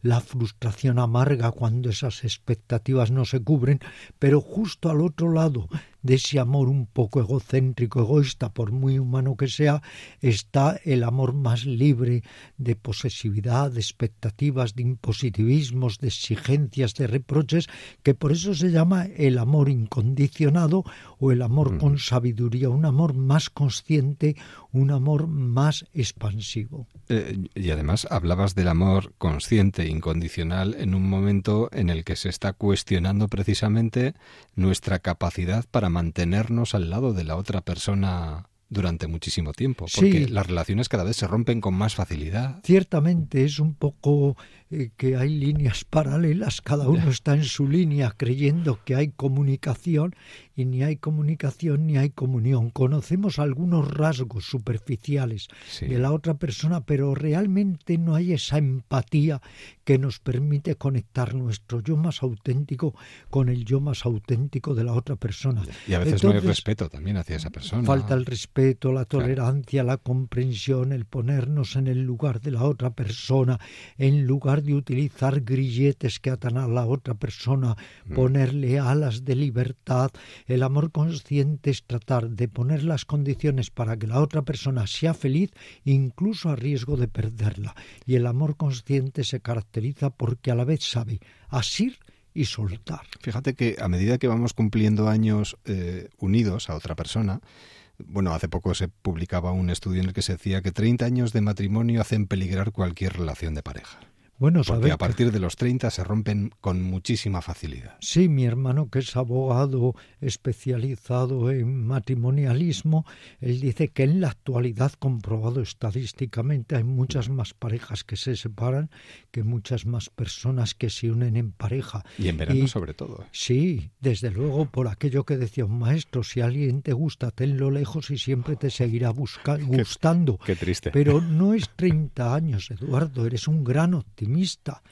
la frustración amarga cuando esas expectativas no se cubren, pero justo al otro lado de ese amor un poco egocéntrico, egoísta, por muy humano que sea, está el amor más libre de posesividad, de expectativas, de impositivismos, de exigencias, de reproches, que por eso se llama el amor incondicionado o el amor con sabiduría, un amor más consciente, un amor más expansivo. Eh, y además hablabas del amor consciente, incondicional, en un momento en el que se está cuestionando precisamente nuestra capacidad para mantenernos al lado de la otra persona durante muchísimo tiempo, porque las relaciones cada vez se rompen con más facilidad. Ciertamente es un poco eh, que hay líneas paralelas, cada uno está en su línea creyendo que hay comunicación y ni hay comunicación ni hay comunión. Conocemos algunos rasgos superficiales de la otra persona, pero realmente no hay esa empatía que nos permite conectar nuestro yo más auténtico con el yo más auténtico de la otra persona. Y a veces no hay respeto también hacia esa persona. Falta el respeto respeto, la tolerancia, la comprensión, el ponernos en el lugar de la otra persona, en lugar de utilizar grilletes que atan a la otra persona, mm. ponerle alas de libertad. El amor consciente es tratar de poner las condiciones para que la otra persona sea feliz, incluso a riesgo de perderla. Y el amor consciente se caracteriza porque a la vez sabe asir y soltar. Fíjate que a medida que vamos cumpliendo años eh, unidos a otra persona, bueno, hace poco se publicaba un estudio en el que se decía que 30 años de matrimonio hacen peligrar cualquier relación de pareja. Bueno, Porque a partir de los 30 se rompen con muchísima facilidad. Sí, mi hermano, que es abogado especializado en matrimonialismo, él dice que en la actualidad, comprobado estadísticamente, hay muchas más parejas que se separan que muchas más personas que se unen en pareja. Y en verano sobre todo. ¿eh? Sí, desde luego, por aquello que decía un maestro, si alguien te gusta, tenlo lejos y siempre te seguirá gustando. Qué, triste. Pero no es 30 años, Eduardo, eres un gran optimista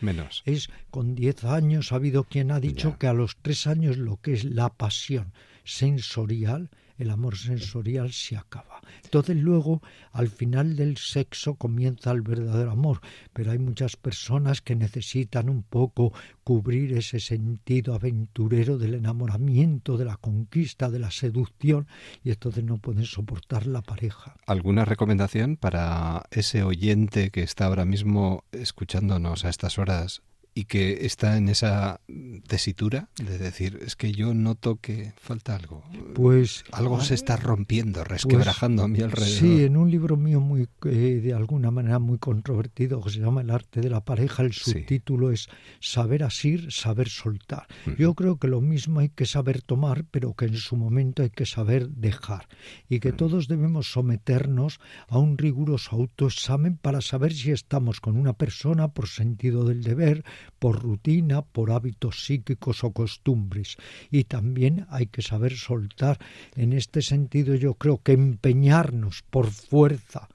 Menos. Es con 10 años ha habido quien ha dicho que a los 3 años lo que es la pasión sensorial el amor sensorial se acaba. Entonces luego, al final del sexo, comienza el verdadero amor, pero hay muchas personas que necesitan un poco cubrir ese sentido aventurero del enamoramiento, de la conquista, de la seducción, y entonces no pueden soportar la pareja. ¿Alguna recomendación para ese oyente que está ahora mismo escuchándonos a estas horas y que está en esa tesitura de decir, es que yo noto que falta algo. Pues algo se está rompiendo, resquebrajando a mi alrededor. Sí, en un libro mío muy eh, de alguna manera muy controvertido que se llama El arte de la pareja, el subtítulo es Saber asir, saber soltar. Yo creo que lo mismo hay que saber tomar, pero que en su momento hay que saber dejar y que todos debemos someternos a un riguroso autoexamen para saber si estamos con una persona por sentido del deber, por rutina, por hábitos psíquicos o costumbres. Y también hay que saber soltar. En este sentido yo creo que empeñarnos por fuerza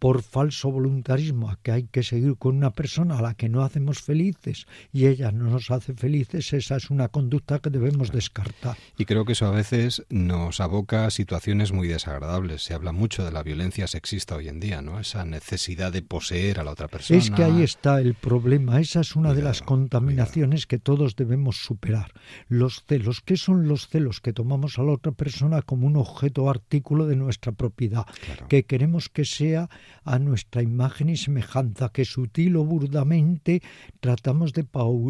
por falso voluntarismo a que hay que seguir con una persona a la que no hacemos felices y ella no nos hace felices, esa es una conducta que debemos descartar. Y creo que eso a veces nos aboca a situaciones muy desagradables. Se habla mucho de la violencia sexista hoy en día, ¿no? Esa necesidad de poseer a la otra persona. Es que ahí está el problema. Esa es una de las contaminaciones que todos debemos superar. Los celos. ¿Qué son los celos? Que tomamos a la otra persona como un objeto artículo de nuestra propiedad, que queremos que sea a nuestra imagen y semejanza, que sutil o burdamente tratamos de,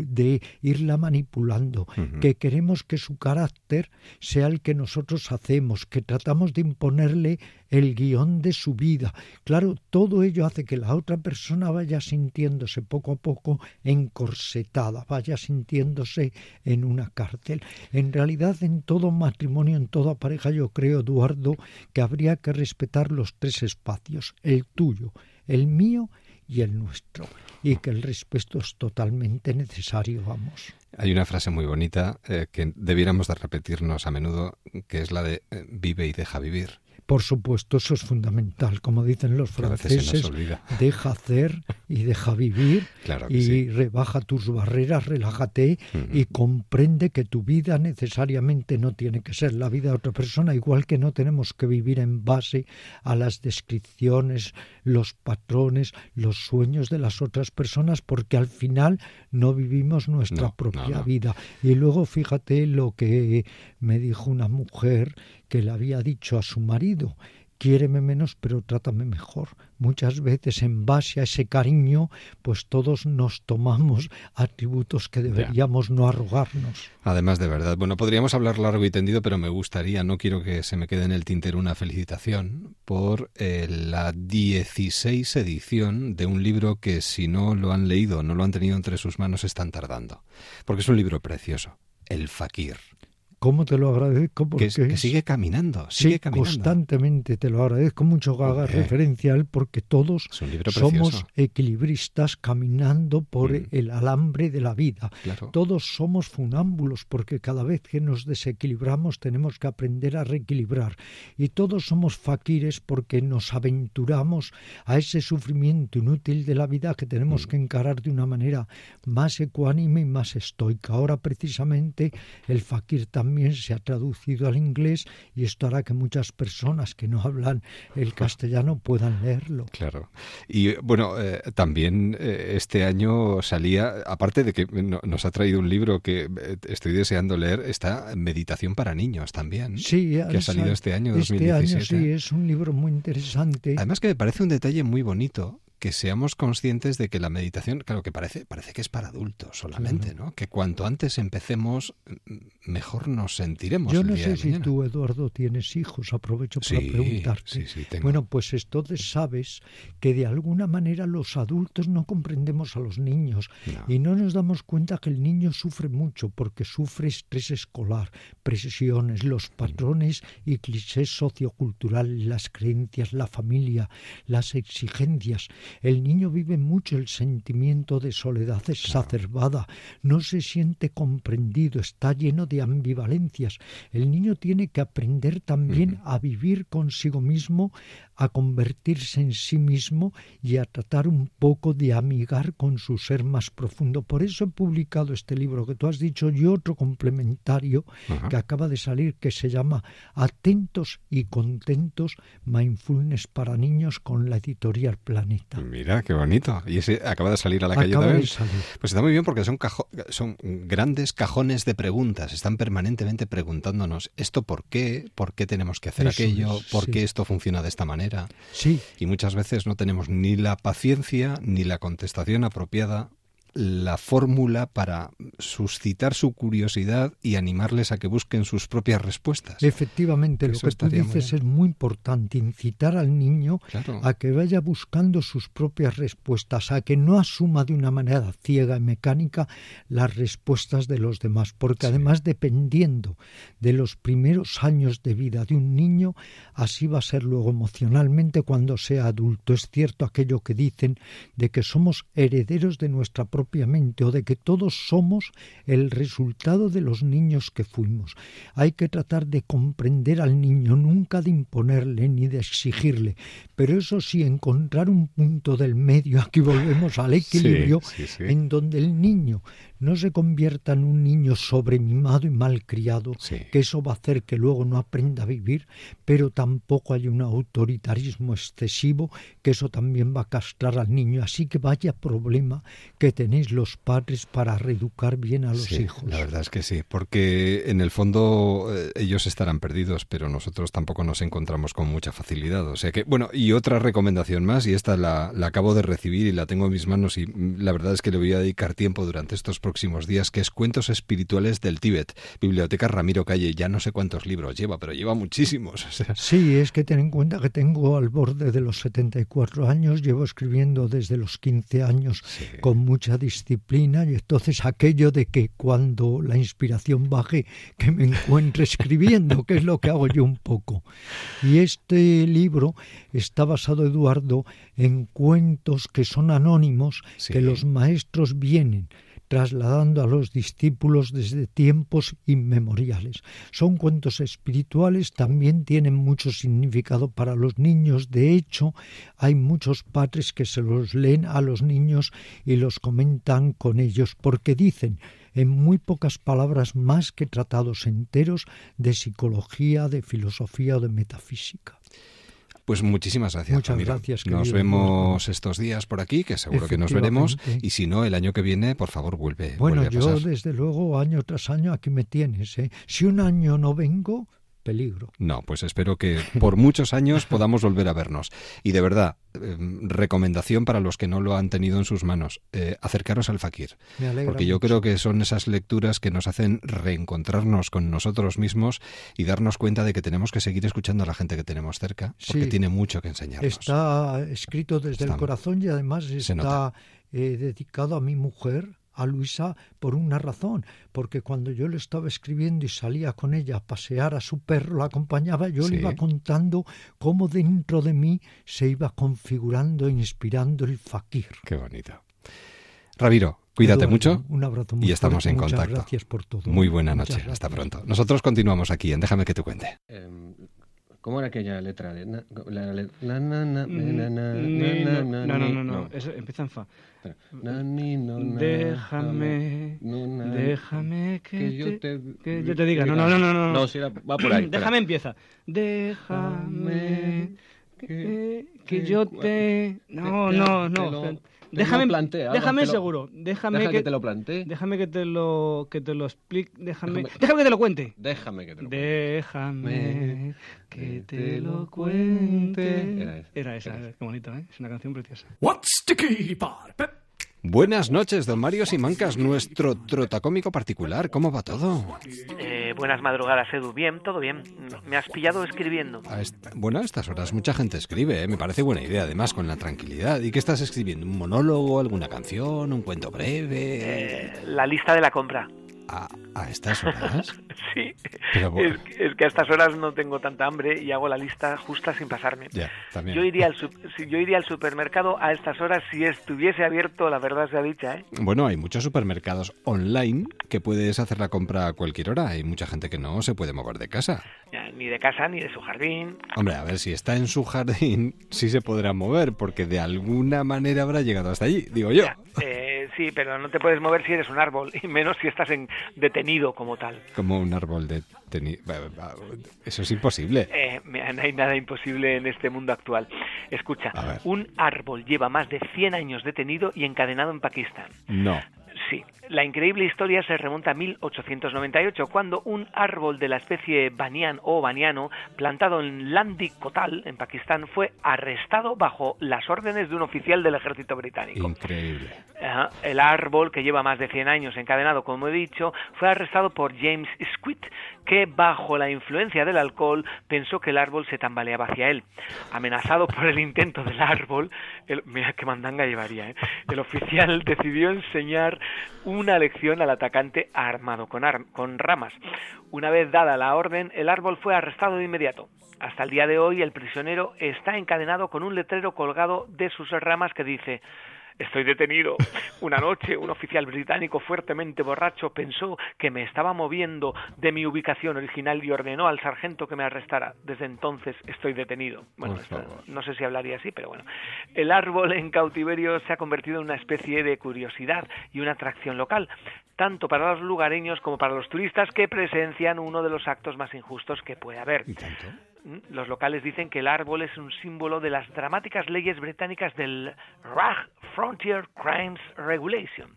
de irla manipulando, que queremos que su carácter sea el que nosotros hacemos, que tratamos de imponerle el guion de su vida. Claro, todo ello hace que la otra persona vaya sintiéndose poco a poco encorsetada, vaya sintiéndose en una cárcel. En realidad, en todo matrimonio, en toda pareja, yo creo, Eduardo, que habría que respetar los tres espacios, el tuyo, el mío y el nuestro, y que el respeto es totalmente necesario, vamos. Hay una frase muy bonita eh, que debiéramos de repetirnos a menudo, que es la de eh, vive y deja vivir. Por supuesto, eso es fundamental. Como dicen los franceses, deja hacer y deja vivir y rebaja tus barreras, relájate y comprende que tu vida necesariamente no tiene que ser la vida de otra persona, igual que no tenemos que vivir en base a las descripciones, los patrones, los sueños de las otras personas, porque al final no vivimos nuestra propia vida. Y luego fíjate lo que me dijo una mujer que le había dicho a su marido, quiéreme menos pero trátame mejor. Muchas veces en base a ese cariño, pues todos nos tomamos atributos que deberíamos no arrogarnos. Además, de verdad, bueno, podríamos hablar largo y tendido, pero me gustaría, no quiero que se me quede en el tintero una felicitación por eh, la 16 edición de un libro que si no lo han leído, no lo han tenido entre sus manos, están tardando. Porque es un libro precioso, El Fakir. ¿Cómo te lo agradezco? Porque que, sigue caminando, sigue constantemente te lo agradezco mucho que hagas referencia a él porque todos somos equilibristas caminando por mm. el alambre de la vida. Todos somos funámbulos porque cada vez que nos desequilibramos tenemos que aprender a reequilibrar. Y todos somos faquires porque nos aventuramos a ese sufrimiento inútil de la vida que tenemos mm. que encarar de una manera más ecuánime y más estoica. Ahora precisamente el fakir también también se ha traducido al inglés y esto hará que muchas personas que no hablan el castellano puedan leerlo. Claro. Y bueno, eh, también eh, este año salía, aparte de que nos ha traído un libro que eh, estoy deseando leer, está Meditación para niños también. Sí, que ha salido este año, este Año, sí, es un libro muy interesante. Además que me parece un detalle muy bonito que seamos conscientes de que la meditación, claro que parece, parece que es para adultos solamente, ¿no? Que cuanto antes empecemos, mejor nos sentiremos. Yo no sé si tú, Eduardo, tienes hijos, aprovecho para preguntarte. Bueno, pues entonces sabes que de alguna manera los adultos no comprendemos a los niños y no nos damos cuenta que el niño sufre mucho porque sufre estrés escolar, presiones, los patrones y clichés socioculturales, las creencias, la familia, las exigencias el niño vive mucho el sentimiento de soledad exacerbada, no se siente comprendido, está lleno de ambivalencias. El niño tiene que aprender también a vivir consigo mismo, a convertirse en sí mismo y a tratar un poco de amigar con su ser más profundo. Por eso he publicado este libro que tú has dicho y otro complementario que acaba de salir que se llama Atentos y Contentos, Mindfulness para Niños con la editorial Planeta. Mira, qué bonito. Y ese acaba de salir a la calle también. Pues está muy bien porque son, son grandes cajones de preguntas. Están permanentemente preguntándonos esto por qué, por qué tenemos que hacer aquello, por qué esto funciona de esta manera. Sí. Y muchas veces no tenemos ni la paciencia ni la contestación apropiada la fórmula para suscitar su curiosidad y animarles a que busquen sus propias respuestas. Efectivamente, lo que tú dices es muy importante, incitar al niño a que vaya buscando sus propias respuestas, a que no asuma de una manera ciega y mecánica las respuestas de los demás, porque además dependiendo de los primeros años de vida de un niño, así va a ser luego emocionalmente cuando sea adulto. Es cierto aquello que dicen de que somos herederos de nuestra propia propiamente o de que todos somos el resultado de los niños que fuimos. Hay que tratar de comprender al niño, nunca de imponerle ni de exigirle, pero eso sí, encontrar un punto del medio, aquí volvemos al equilibrio, en donde el niño no se convierta en un niño sobremimado y malcriado, que eso va a hacer que luego no aprenda a vivir, pero tampoco hay un autoritarismo excesivo, que eso también va a castrar al niño. Así que vaya problema que tenéis los padres para reeducar bien a los hijos. La verdad es que sí, porque en el fondo eh, ellos estarán perdidos, pero nosotros tampoco nos encontramos con mucha facilidad. O sea que, bueno, y otra recomendación más, y esta la, la acabo de recibir y la tengo en mis manos y mm, la verdad es que le voy a dedicar tiempo durante estos próximos días, que es Cuentos Espirituales del Tíbet. Biblioteca Ramiro Calle, ya no sé cuántos libros lleva, pero lleva muchísimos. Sí, es que ten en cuenta que tengo al borde de los 74 años, llevo escribiendo desde los 15 años con mucha disciplina y entonces aquello de que cuando la inspiración baje, que me encuentre escribiendo, que es lo que hago yo un poco. Y este libro está basado, Eduardo, en cuentos que son anónimos, que los maestros vienen trasladando a los discípulos desde tiempos inmemoriales. Son cuentos espirituales, también tienen mucho significado para los niños. De hecho, hay muchos padres que se los leen a los niños y los comentan con ellos, porque dicen en muy pocas palabras más que tratados enteros de psicología, de filosofía o de metafísica. Pues muchísimas gracias. Muchas gracias. Nos vemos estos días por aquí, que seguro que nos veremos. Y si no, el año que viene, por favor, vuelve. Bueno, yo desde luego, año tras año, aquí me tienes. ¿eh? Si un año no vengo, peligro. No, pues espero que por muchos años podamos volver a vernos. Y de verdad, em, recomendación para los que no lo han tenido en sus manos, eh, acercaros al fakir. porque yo creo que son esas lecturas que nos hacen reencontrarnos con nosotros mismos y darnos cuenta de que tenemos que seguir escuchando a la gente que tenemos cerca, porque tiene mucho que enseñarnos. Está escrito desde el corazón y además está eh, dedicado a mi mujer a Luisa por una razón, porque cuando yo le estaba escribiendo y salía con ella a pasear a su perro, la acompañaba, yo le iba contando cómo dentro de mí se iba configurando e inspirando el fakir. Qué bonito. Ramiro, cuídate mucho. Un abrazo muy Y estamos en muchas contacto. Gracias por todo. Muy buena noche. Hasta pronto. Nosotros continuamos aquí en Déjame que te cuente. ¿Cómo era aquella letra? no, no, no, no, no, empieza en fa. Déjame Déjame que, que yo te, que yo te diga. No, no, no, no. No, no si va por ahí. Déjame empieza. Déjame que, que yo te... No, no, te no. Déjame, plantea, déjame te lo- seguro. Déjame Deja que, que te lo plantee. Déjame que te lo que te lo explique. Déjame, Déjame- déjame que te lo cuente. Déjame que te lo Déjame que te lo cuente. Era esa. Era esa, qué bonito, ¿eh? Es una canción preciosa. What's the key part? Buenas noches, don Mario Simancas, nuestro trotacómico particular. ¿Cómo va todo? Eh, buenas madrugadas, Edu. Bien, todo bien. Me has pillado escribiendo. A est- bueno, a estas horas mucha gente escribe, ¿eh? me parece buena idea, además, con la tranquilidad. ¿Y qué estás escribiendo? ¿Un monólogo, alguna canción, un cuento breve? Eh, la lista de la compra. ¿A, a estas horas? Sí. Pero bueno. Es, que- es que a estas horas no tengo tanta hambre y hago la lista justa sin pasarme. Ya, también. Yo iría, al yo iría al supermercado a estas horas si estuviese abierto, la verdad sea dicha, ¿eh? Bueno, hay muchos supermercados online que puedes hacer la compra a cualquier hora. Hay mucha gente que no se puede mover de casa. Ya, Ni de casa ni de su jardín. Hombre, a ver, si está en su jardín, sí se podrá mover, porque de alguna manera habrá llegado hasta allí, digo yo. Eh, sí, pero no te puedes mover si eres un árbol, y menos si estás en, detenido como tal. Como un árbol de tenis. Eso es imposible. Eh, no hay nada imposible en este mundo actual. Escucha, un árbol lleva más de 100 años detenido y encadenado en Pakistán. No. Sí, la increíble historia se remonta a 1898, cuando un árbol de la especie banian o baniano, plantado en Landi Kotal, en Pakistán, fue arrestado bajo las órdenes de un oficial del ejército británico. Increíble. Ajá. El árbol, que lleva más de 100 años encadenado, como he dicho, fue arrestado por James Squitt, que bajo la influencia del alcohol pensó que el árbol se tambaleaba hacia él. Amenazado por el intento del árbol, el- mira qué mandanga llevaría, ¿eh? el oficial decidió enseñar una lección al atacante armado con, ar- con ramas. Una vez dada la orden, el árbol fue arrestado de inmediato. Hasta el día de hoy, el prisionero está encadenado con un letrero colgado de sus ramas que dice Estoy detenido. Una noche un oficial británico fuertemente borracho pensó que me estaba moviendo de mi ubicación original y ordenó al sargento que me arrestara. Desde entonces estoy detenido. Bueno, no sé si hablaría así, pero bueno. El árbol en cautiverio se ha convertido en una especie de curiosidad y una atracción local, tanto para los lugareños como para los turistas que presencian uno de los actos más injustos que puede haber. Los locales dicen que el árbol es un símbolo de las dramáticas leyes británicas del RAG Frontier Crimes Regulation.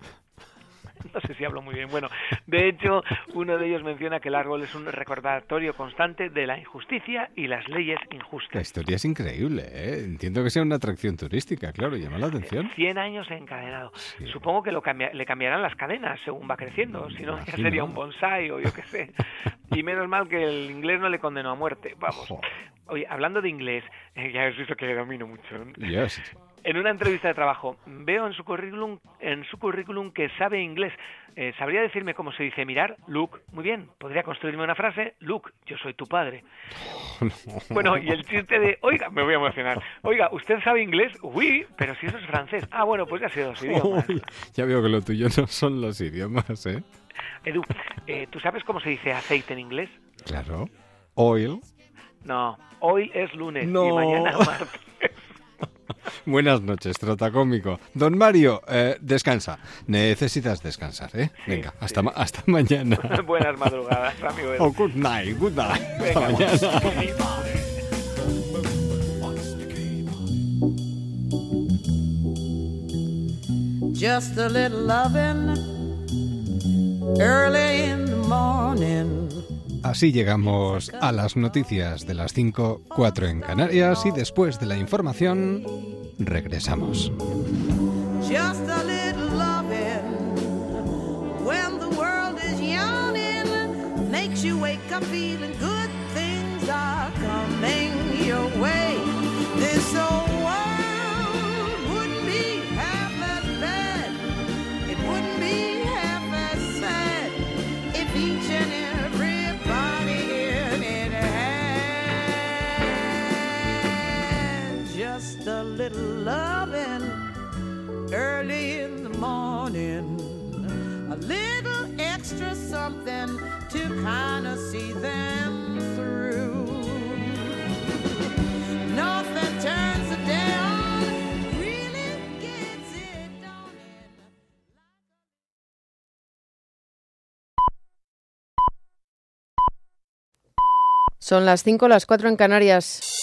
No sé si hablo muy bien. Bueno, de hecho, uno de ellos menciona que el árbol es un recordatorio constante de la injusticia y las leyes injustas. La historia es increíble, ¿eh? Entiendo que sea una atracción turística, claro, llama la atención. 100 años encadenado. Supongo que lo cambia- le cambiarán las cadenas según va creciendo, si no ya sería un bonsai o yo qué sé. Y menos mal que el inglés no le condenó a muerte. Vamos. Oye, hablando de inglés, eh, ya has visto que le domino mucho. ¿no? Yes. En una entrevista de trabajo veo en su currículum, en su currículum que sabe inglés. Eh, ¿Sabría decirme cómo se dice mirar? Luke. Muy bien. ¿Podría construirme una frase? Luke, yo soy tu padre. Bueno, y el chiste de, oiga, me voy a emocionar. Oiga, ¿usted sabe inglés? Uy, pero si eso es francés. Ah, bueno, pues ya sé dos idiomas. Uy, ya veo que lo tuyo no son los idiomas, ¿eh? Edu, eh, ¿tú sabes cómo se dice aceite en inglés? Claro. Oil. No, hoy es lunes No. y mañana martes. Buenas noches, trotacómico. Don Mario, eh, descansa. Necesitas descansar, ¿eh? Venga, hasta, ma- hasta mañana. Buenas madrugadas, amigo. Oh, good night, good night. Hasta Venga. mañana. Just a little loving early in the morning. Así llegamos a las noticias de las 5, 4 en Canarias y después de la información regresamos. early in the morning. A little extra something to kind of see them through. Nothing turns a day on, really gets it done. Son las 5, las 4 en Canarias.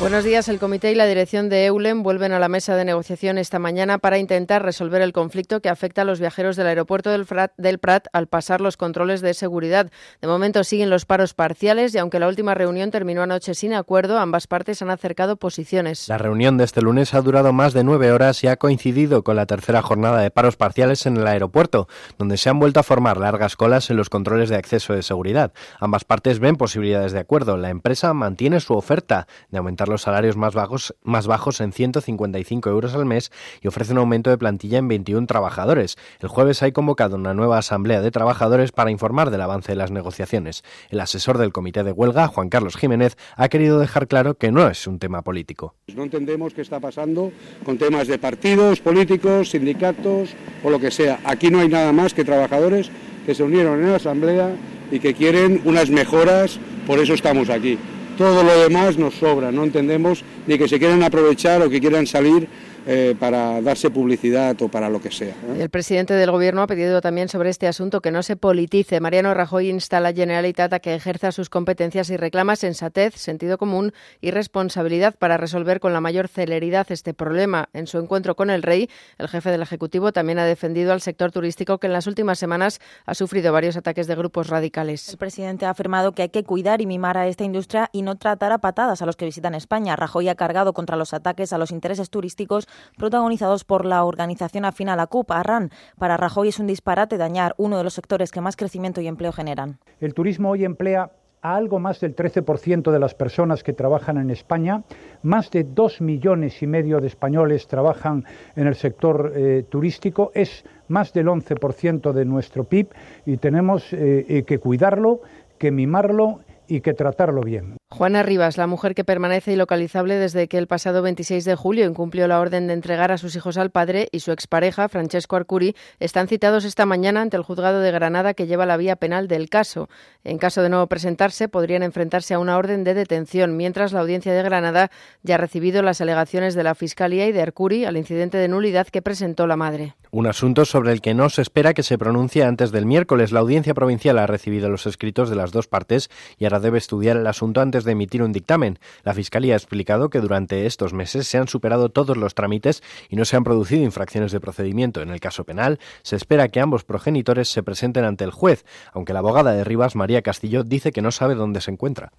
Buenos días. El comité y la dirección de Eulen vuelven a la mesa de negociación esta mañana para intentar resolver el conflicto que afecta a los viajeros del aeropuerto del, del, Prat al pasar los controles de seguridad. De momento siguen los paros parciales y aunque la última reunión terminó anoche sin acuerdo, ambas partes han acercado posiciones. La reunión de este lunes ha durado más de nueve horas y ha coincidido con la tercera jornada de paros parciales en el aeropuerto, donde se han vuelto a formar largas colas en los controles de acceso de seguridad. Ambas partes ven posibilidades de acuerdo. La empresa mantiene su oferta de aumentar los salarios más bajos, más bajos en 155 euros al mes y ofrece un aumento de plantilla en 21 trabajadores. El jueves hay convocado una nueva asamblea de trabajadores para informar del avance de las negociaciones. El asesor del comité de huelga, Juan Carlos Jiménez, ha querido dejar claro que no es un tema político. No entendemos qué está pasando con temas de partidos, políticos, sindicatos o lo que sea. Aquí no hay nada más que trabajadores que se unieron en la asamblea y que quieren unas mejoras, por eso estamos aquí. Todo lo demás nos sobra, no entendemos ni que se quieran aprovechar o que quieran salir eh, para darse publicidad o para lo que sea. ¿eh? El presidente del Gobierno ha pedido también sobre este asunto que no se politice. Mariano Rajoy insta a la Generalitat a que ejerza sus competencias y reclama sensatez, sentido común y responsabilidad para resolver con la mayor celeridad este problema. En su encuentro con el rey, el jefe del Ejecutivo también ha defendido al sector turístico que en las últimas semanas ha sufrido varios ataques de grupos radicales. El presidente ha afirmado que hay que cuidar y mimar a esta industria y no tratar a patadas a los que visitan España. Rajoy ha cargado contra los ataques a los intereses turísticos protagonizados por la organización afín a la CUP, ARRAN. Para Rajoy es un disparate dañar uno de los sectores que más crecimiento y empleo generan. El turismo hoy emplea a algo más del 13% de las personas que trabajan en España. Más de dos millones y medio de españoles trabajan en el sector eh, turístico. Es más del 11% de nuestro PIB y tenemos eh, que cuidarlo, que mimarlo y que tratarlo bien. Juana Rivas, la mujer que permanece ilocalizable desde que el pasado 26 de julio incumplió la orden de entregar a sus hijos al padre y su expareja, Francesco Arcuri, están citados esta mañana ante el juzgado de Granada que lleva la vía penal del caso. En caso de no presentarse, podrían enfrentarse a una orden de detención, mientras la audiencia de Granada ya ha recibido las alegaciones de la Fiscalía y de Arcuri al incidente de nulidad que presentó la madre. Un asunto sobre el que no se espera que se pronuncie antes del miércoles. La audiencia provincial ha recibido los escritos de las dos partes y ahora debe estudiar el asunto antes de emitir un dictamen. La Fiscalía ha explicado que durante estos meses se han superado todos los trámites y no se han producido infracciones de procedimiento. En el caso penal, se espera que ambos progenitores se presenten ante el juez, aunque la abogada de Rivas, María Castillo, dice que no sabe dónde se encuentra.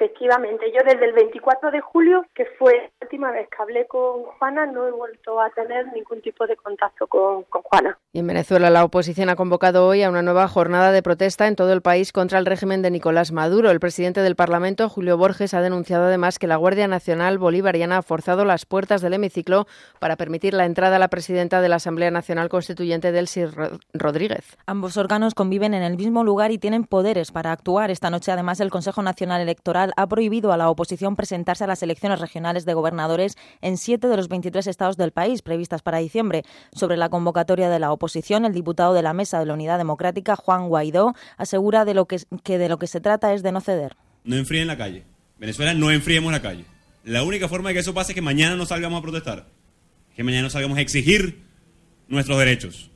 Efectivamente. Yo desde el 24 de julio, que fue la última vez que hablé con Juana, no he vuelto a tener ningún tipo de contacto con, con Juana. Y en Venezuela, la oposición ha convocado hoy a una nueva jornada de protesta en todo el país contra el régimen de Nicolás Maduro. El presidente del Parlamento, Julio Borges, ha denunciado además que la Guardia Nacional Bolivariana ha forzado las puertas del hemiciclo para permitir la entrada a la presidenta de la Asamblea Nacional Constituyente, Delcy Rodríguez. Ambos órganos conviven en el mismo lugar y tienen poderes para actuar. Esta noche, además, el Consejo Nacional Electoral ha prohibido a la oposición presentarse a las elecciones regionales de gobernadores en siete de los 23 estados del país previstas para diciembre. Sobre la convocatoria de la oposición, el diputado de la Mesa de la Unidad Democrática, Juan Guaidó, asegura de lo que, que de lo que se trata es de no ceder. No enfríen la calle. Venezuela no enfriemos la calle. La única forma de que eso pase es que mañana no salgamos a protestar. Que mañana no salgamos a exigir nuestros derechos.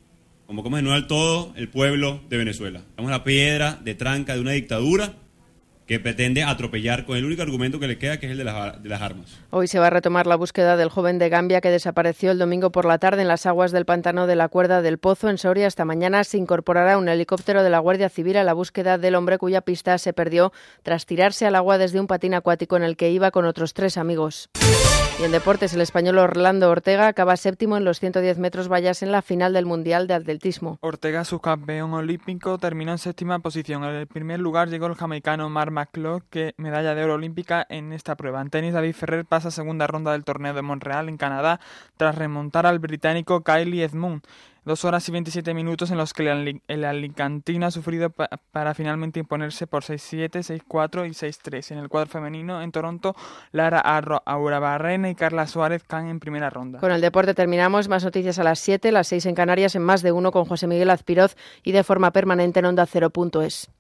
Convocamos de nuevo al todo el pueblo de Venezuela. Estamos la piedra de tranca de una dictadura que pretende atropellar con el único argumento que le queda, que es el de las, de las, armas. Hoy se va a retomar la búsqueda del joven de Gambia que desapareció el domingo por la tarde en las aguas del pantano de la Cuerda del Pozo, en Soria. Esta mañana se incorporará un helicóptero de la Guardia Civil a la búsqueda del hombre cuya pista se perdió tras tirarse al agua desde un patín acuático en el que iba con otros tres amigos. Y en deportes, el español Orlando Ortega acaba séptimo en los 110 metros vallas en la final del Mundial de Atletismo. Ortega, subcampeón olímpico, terminó en séptima posición. En el primer lugar llegó el jamaicano Mark McClough, que medalla de oro olímpica en esta prueba. En tenis, David Ferrer pasa segunda ronda del torneo de Montreal, en Canadá, tras remontar al británico Kylie Edmund. Dos horas y 27 minutos en los que el Alicantino ha sufrido pa para finalmente imponerse por 6-7, 6-4 y 6-3. En el cuadro femenino, en Toronto, Lara Aura Barrena y Carla Suárez caen en primera ronda. Con el deporte terminamos. Más noticias a las 7, las 6 en Canarias, en más de uno con José Miguel Azpiroz y de forma permanente en onda 0.es.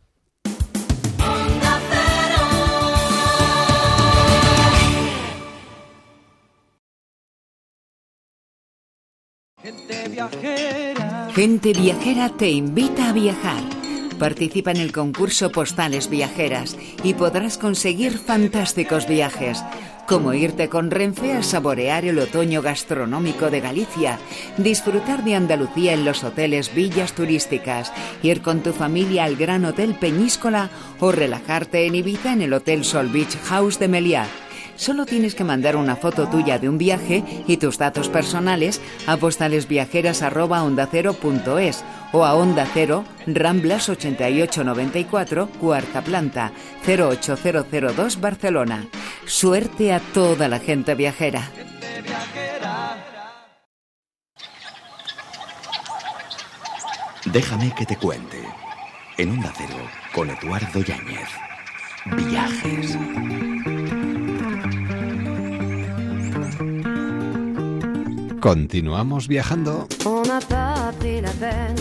Gente viajera. Gente viajera te invita a viajar. Participa en el concurso Postales Viajeras y podrás conseguir fantásticos viajes, como irte con Renfe a saborear el otoño gastronómico de Galicia, disfrutar de Andalucía en los hoteles villas turísticas, ir con tu familia al Gran Hotel Peñíscola o relajarte en Ibiza en el Hotel Sol Beach House de Meliá. Solo tienes que mandar una foto tuya de un viaje y tus datos personales a postalesviajeras@ondacero.es o a Onda Cero, Ramblas 8894, cuarta planta, 08002 Barcelona. Suerte a toda la gente viajera. Déjame que te cuente. En Onda Cero, con Eduardo Yáñez. Viajes. Continuamos viajando. On n'a pas pris la peine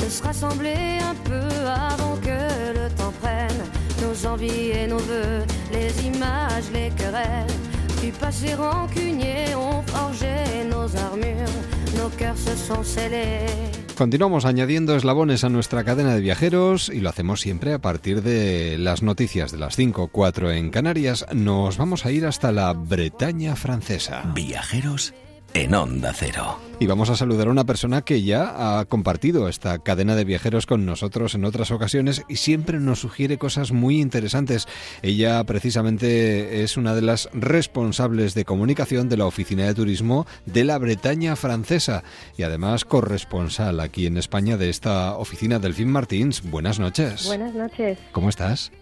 de se rassembler un peu avant que le temps prenne nos envies et nos voeux, les images, les querelles. Du passé rancunier ont forgé nos armures, nos cœurs se sont scellés. Continuamos añadiendo eslabones a nuestra cadena de viajeros y lo hacemos siempre a partir de las noticias de las 5, 4 en Canarias. Nos vamos a ir hasta la Bretaña francesa. Viajeros en Onda Cero. Y vamos a saludar a una persona que ya ha compartido esta cadena de viajeros con nosotros en otras ocasiones y siempre nos sugiere cosas muy interesantes. Ella precisamente es una de las responsables de comunicación de la Oficina de Turismo de la Bretaña francesa y además corresponsal aquí en España de esta oficina Delfín Martins. Buenas noches. Buenas noches. ¿Cómo estás?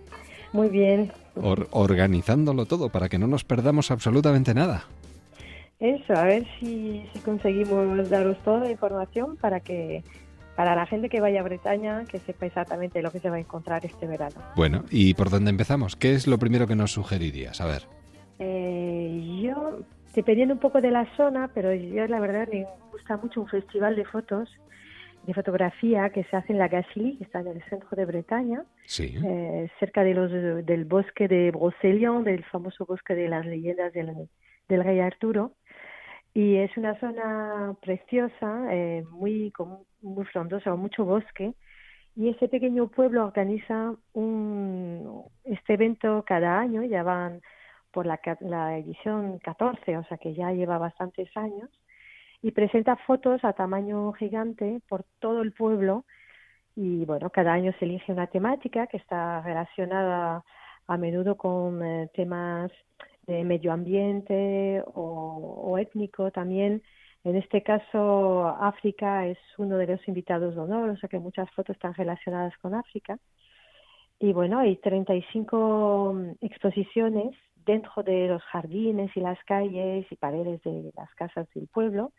Muy bien. Or- organizándolo todo para que no nos perdamos absolutamente nada. Eso, a ver si, si conseguimos daros toda la información para que para la gente que vaya a Bretaña que sepa exactamente lo que se va a encontrar este verano. Bueno, ¿y por dónde empezamos? ¿Qué es lo primero que nos sugerirías? A ver. Eh, yo, dependiendo un poco de la zona, pero yo la verdad me gusta mucho un festival de fotos, de fotografía que se hace en la Gacilly, que está en el centro de Bretaña, Sí. eh, cerca de los, del bosque de Brocelion, del famoso bosque de las leyendas del, del rey Arturo. Y es una zona preciosa, eh, muy, muy frondosa, mucho bosque. Y ese pequeño pueblo organiza un, este evento cada año, ya van por la, la edición 14, o sea que ya lleva bastantes años, y presenta fotos a tamaño gigante por todo el pueblo. Y bueno, cada año se elige una temática que está relacionada a menudo con eh, temas de medio ambiente o, o étnico también. En este caso, África es uno de los invitados de honor, o sea que muchas fotos están relacionadas con África. Y bueno, hay 35 exposiciones dentro de los jardines y las calles y paredes de las casas del pueblo.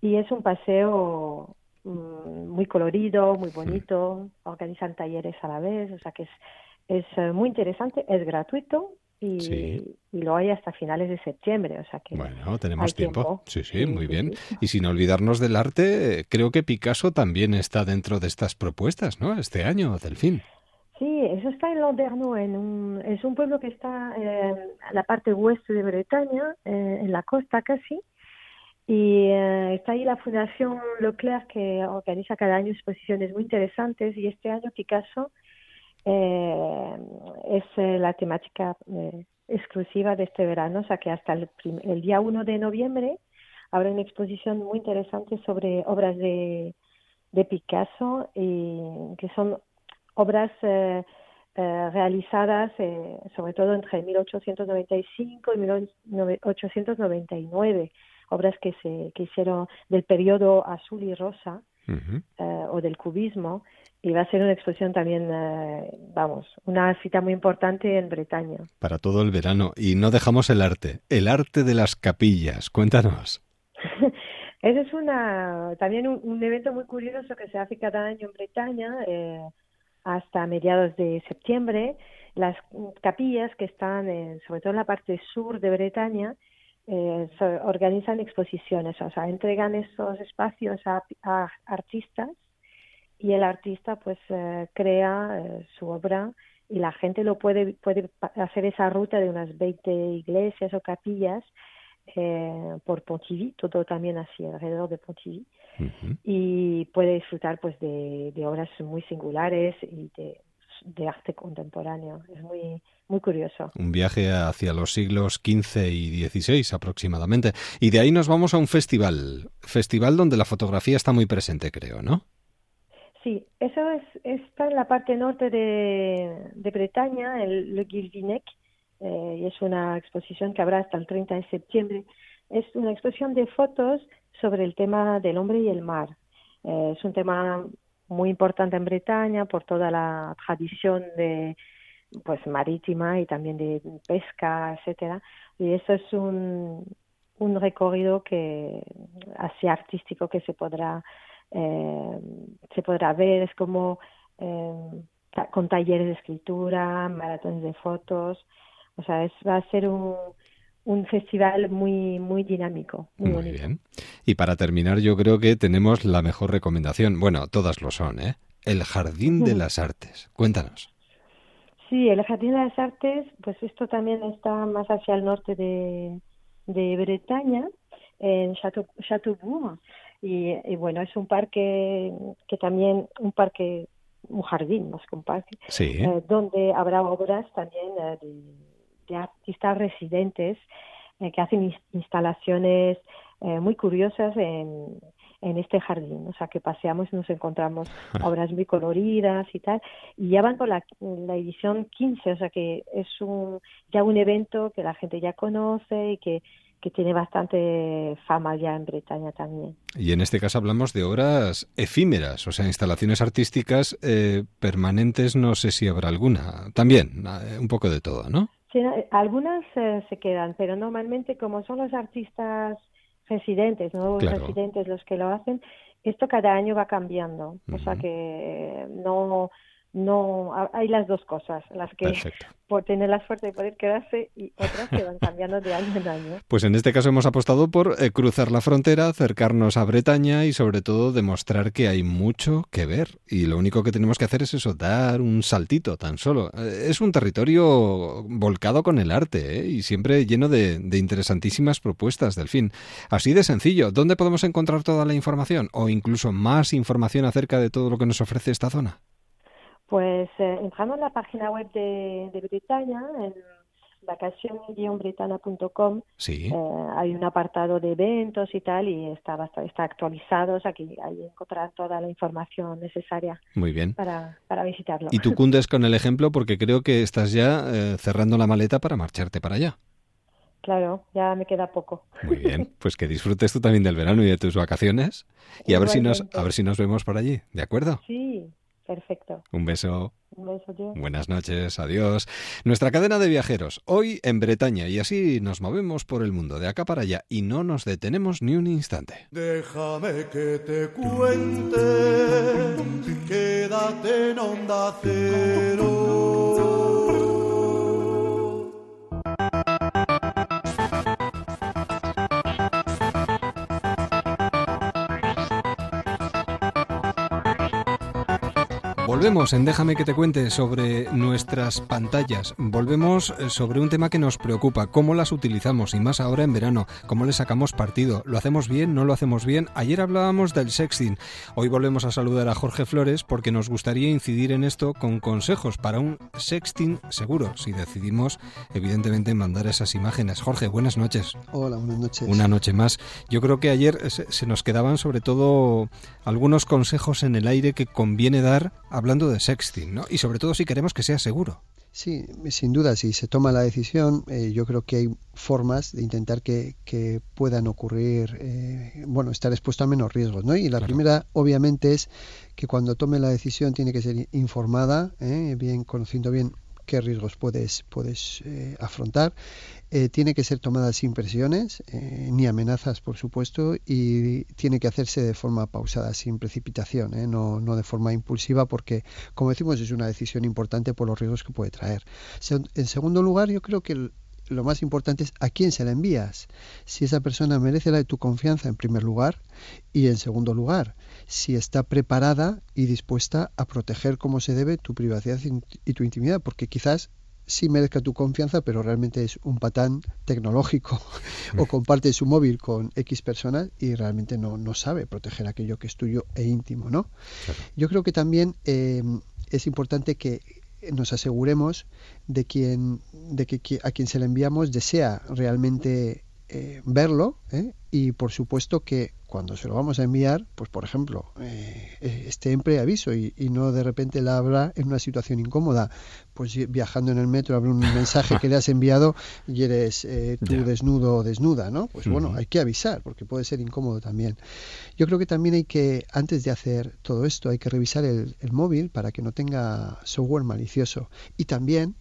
Y es un paseo mm, muy colorido, muy bonito, organizan talleres a la vez, o sea que es, es eh, muy interesante, es gratuito y, Sí. y lo hay hasta finales de septiembre, o sea que Bueno, tenemos tiempo. Sí, sí, muy bien. Y sin olvidarnos del arte, eh, creo que Picasso también está dentro de estas propuestas, ¿no? Este año, Delfín. Sí, eso está en Landerneau, en un, es un pueblo que está en la parte oeste de Bretaña, eh, en la costa casi, y eh, está ahí la Fundación Leclerc que organiza cada año exposiciones muy interesantes y este año Picasso eh, es eh, la temática eh, exclusiva de este verano, o sea que hasta el, el día 1 de noviembre habrá una exposición muy interesante sobre obras de, de Picasso y que son obras eh, realizadas eh, sobre todo entre 1895 y 1899, obras que se que hicieron del periodo azul y rosa o del cubismo y va a ser una exposición también, eh, vamos, una cita muy importante en Bretaña. Para todo el verano. Y no dejamos el arte. El arte de las capillas. Cuéntanos. Ese es una, también un, un evento muy curioso que se hace cada año en Bretaña eh, hasta mediados de septiembre. Las capillas que están, en- sobre todo en la parte sur de Bretaña, eh, organizan exposiciones, o sea, entregan esos espacios a, a artistas y el artista pues eh, crea eh, su obra y la gente lo puede puede hacer esa ruta de unas 20 iglesias o capillas eh, por Pontivy, todo también así alrededor de Pontivy, y puede disfrutar pues de, de obras muy singulares y de, de arte contemporáneo. Es muy, muy curioso. Un viaje hacia los siglos XV y XVI aproximadamente. Y de ahí nos vamos a un festival, festival donde la fotografía está muy presente, creo, ¿no? Sí, eso es, está en la parte norte de, de Bretaña, el Le Guilvinec, eh, y es una exposición que habrá hasta el 30 de septiembre. Es una exposición de fotos sobre el tema del hombre y el mar. Eh, es un tema muy importante en Bretaña por toda la tradición de pues marítima y también de pesca, etcétera. Y eso es un, un recorrido que así artístico que se podrá eh, se podrá ver, es como eh, con talleres de escritura, maratones de fotos, o sea, es, va a ser un, un festival muy muy dinámico. Muy, bien. Y para terminar, yo creo que tenemos la mejor recomendación. Bueno, todas lo son, ¿eh? El Jardín de las Artes. Cuéntanos. Sí, el Jardín de las Artes, pues esto también está más hacia el norte de, de Bretaña, en Chateaubourg. Y, y, bueno, es un parque que también, un parque, un jardín más que un parque, eh, donde habrá obras también eh, de, de, artistas residentes eh, que hacen instalaciones muy curiosas en, en este jardín, o sea que paseamos y nos encontramos obras muy coloridas y tal, y ya van por la, la, edición 15, o sea que es un, ya un evento que la gente ya conoce y que que tiene bastante fama ya en Bretaña también. Y en este caso hablamos de obras efímeras, o sea, instalaciones artísticas eh, permanentes, no sé si habrá alguna. También, eh, un poco de todo, ¿no? Sí, algunas eh, se quedan, pero normalmente como son los artistas residentes, nuevos residentes los que lo hacen, esto cada año va cambiando. O sea que no no hay las dos cosas, las que por tener la suerte de poder quedarse y otras que van cambiando de año en año. Pues en este caso hemos apostado por eh, cruzar la frontera, acercarnos a Bretaña y sobre todo demostrar que hay mucho que ver y lo único que tenemos que hacer es eso, dar un saltito tan solo. Eh, es un territorio volcado con el arte ¿eh? y siempre lleno de, de interesantísimas propuestas del fin. Así de sencillo, ¿dónde podemos encontrar toda la información o incluso más información acerca de todo lo que nos ofrece esta zona? Pues eh, entrando en la página web de, de Bretaña, en vacación-bretana.com, sí. eh, hay un apartado de eventos y tal, y está, está actualizado, o sea que ahí encontrarán toda la información necesaria Muy bien. Para, para visitarlo. Y tú cundes con el ejemplo porque creo que estás ya eh, cerrando la maleta para marcharte para allá. Claro, ya me queda poco. Muy bien, pues que disfrutes tú también del verano y de tus vacaciones y a ver si nos a ver si nos vemos por allí, ¿de acuerdo? Sí, Perfecto. Un beso. Un beso, tío. Buenas noches, adiós. Nuestra cadena de viajeros, hoy en Bretaña, y así nos movemos por el mundo, de acá para allá, y no nos detenemos ni un instante. Déjame que te cuente, quédate en onda cero. Volvemos en Déjame que te cuente sobre nuestras pantallas. Volvemos eh, sobre un tema que nos preocupa, cómo las utilizamos y más ahora en verano, cómo le sacamos partido. ¿Lo hacemos bien? ¿No lo hacemos bien? Ayer hablábamos del sexting. Hoy volvemos a saludar a Jorge Flores porque nos gustaría incidir en esto con consejos para un sexting seguro, si decidimos evidentemente mandar esas imágenes. Jorge, buenas noches. Hola, buenas noches. Una noche más. Yo creo que ayer se nos quedaban sobre todo algunos consejos en el aire que conviene dar hablando de sexting, ¿no? Y sobre todo si queremos que sea seguro. Sí, sin duda, si se toma la decisión, eh, yo creo que hay formas de intentar que, que puedan ocurrir, eh, bueno, estar expuesto a menos riesgos, ¿no? Y la primera, obviamente, es que cuando tome la decisión tiene que ser informada, ¿eh? bien conociendo bien qué riesgos puedes, puedes eh, afrontar. Eh, tiene que ser tomada sin presiones, eh, ni amenazas, por supuesto, y tiene que hacerse de forma pausada, sin precipitación, no, no, de forma impulsiva, porque, como decimos, es una decisión importante por los riesgos que puede traer. En segundo lugar, yo creo que lo más importante es a quién se la envías. Si esa persona merece la de tu confianza en primer lugar y en segundo lugar, si está preparada y dispuesta a proteger como se debe tu privacidad y tu intimidad, porque quizás sí merezca tu confianza, pero realmente es un patán tecnológico o comparte su móvil con X personas y realmente no, no sabe proteger aquello que es tuyo e íntimo, ¿no? Yo creo que también eh, es importante que nos aseguremos de quien de que a quien se le enviamos desea realmente eh, verlo ¿eh? y por supuesto que cuando se lo vamos a enviar, pues por ejemplo, eh, eh, esté en preaviso y, y, no de repente la abra en una situación incómoda, pues viajando en el metro abre un mensaje que le has enviado y eres eh, tú yeah. desnudo o desnuda, ¿no? Pues uh -huh. bueno, hay que avisar porque puede ser incómodo también. Yo creo que también hay que, antes de hacer todo esto, hay que revisar el, el móvil para que no tenga software malicioso y también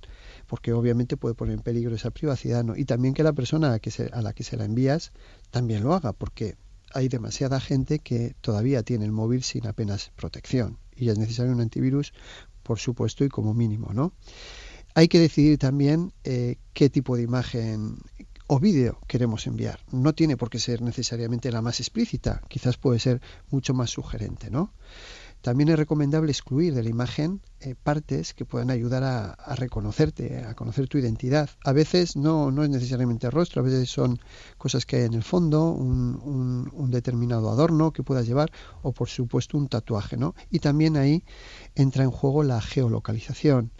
porque obviamente puede poner en peligro esa privacidad, ¿no? Y también que la persona a, que se, a la que se la envías también lo haga, porque hay demasiada gente que todavía tiene el móvil sin apenas protección y es necesario un antivirus, por supuesto, y como mínimo, ¿no? Hay que decidir también eh, qué tipo de imagen o vídeo queremos enviar. No tiene por qué ser necesariamente la más explícita, quizás puede ser mucho más sugerente, ¿no? También es recomendable excluir de la imagen eh, partes que puedan ayudar a, a, reconocerte, a conocer tu identidad. A veces no, no es necesariamente rostro, a veces son cosas que hay en el fondo, un, un, un, determinado adorno que puedas llevar o por supuesto un tatuaje. ¿no? Y también ahí entra en juego la geolocalización.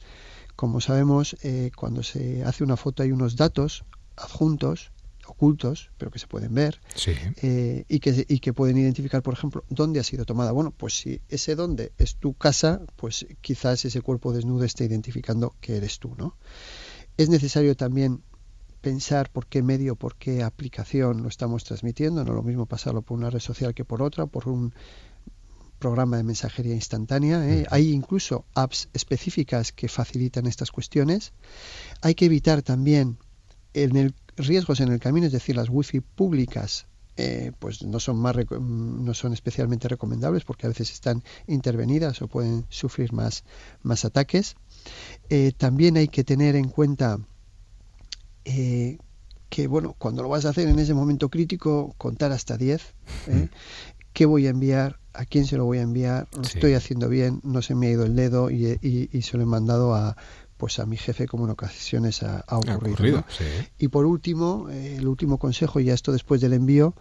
Como sabemos, eh, cuando se hace una foto hay unos datos adjuntos ocultos, pero que se pueden ver sí. eh, y, que, y que pueden identificar, por ejemplo, dónde ha sido tomada. Bueno, pues si ese dónde es tu casa, pues quizás ese cuerpo desnudo esté identificando que eres tú, ¿no? Es necesario también pensar por qué medio, por qué aplicación lo estamos transmitiendo. No lo mismo pasarlo por una red social que por otra, por un programa de mensajería instantánea. ¿eh? Hay incluso apps específicas que facilitan estas cuestiones. Hay que evitar también en el riesgos en el camino, es decir, las wifi públicas eh, pues no son más no son especialmente recomendables porque a veces están intervenidas o pueden sufrir más, más ataques. Eh, también hay que tener en cuenta eh, que bueno, cuando lo vas a hacer en ese momento crítico, contar hasta 10. ¿Qué voy a enviar? ¿A quién se lo voy a enviar? ¿Lo sí. estoy haciendo bien? ¿No se me ha ido el dedo? Y, y, y se lo he mandado a pues a mi jefe como en ocasiones ha, ha ocurrido. Ha ocurrido ¿no? sí. Y por último, eh, el último consejo, ya esto después del envío,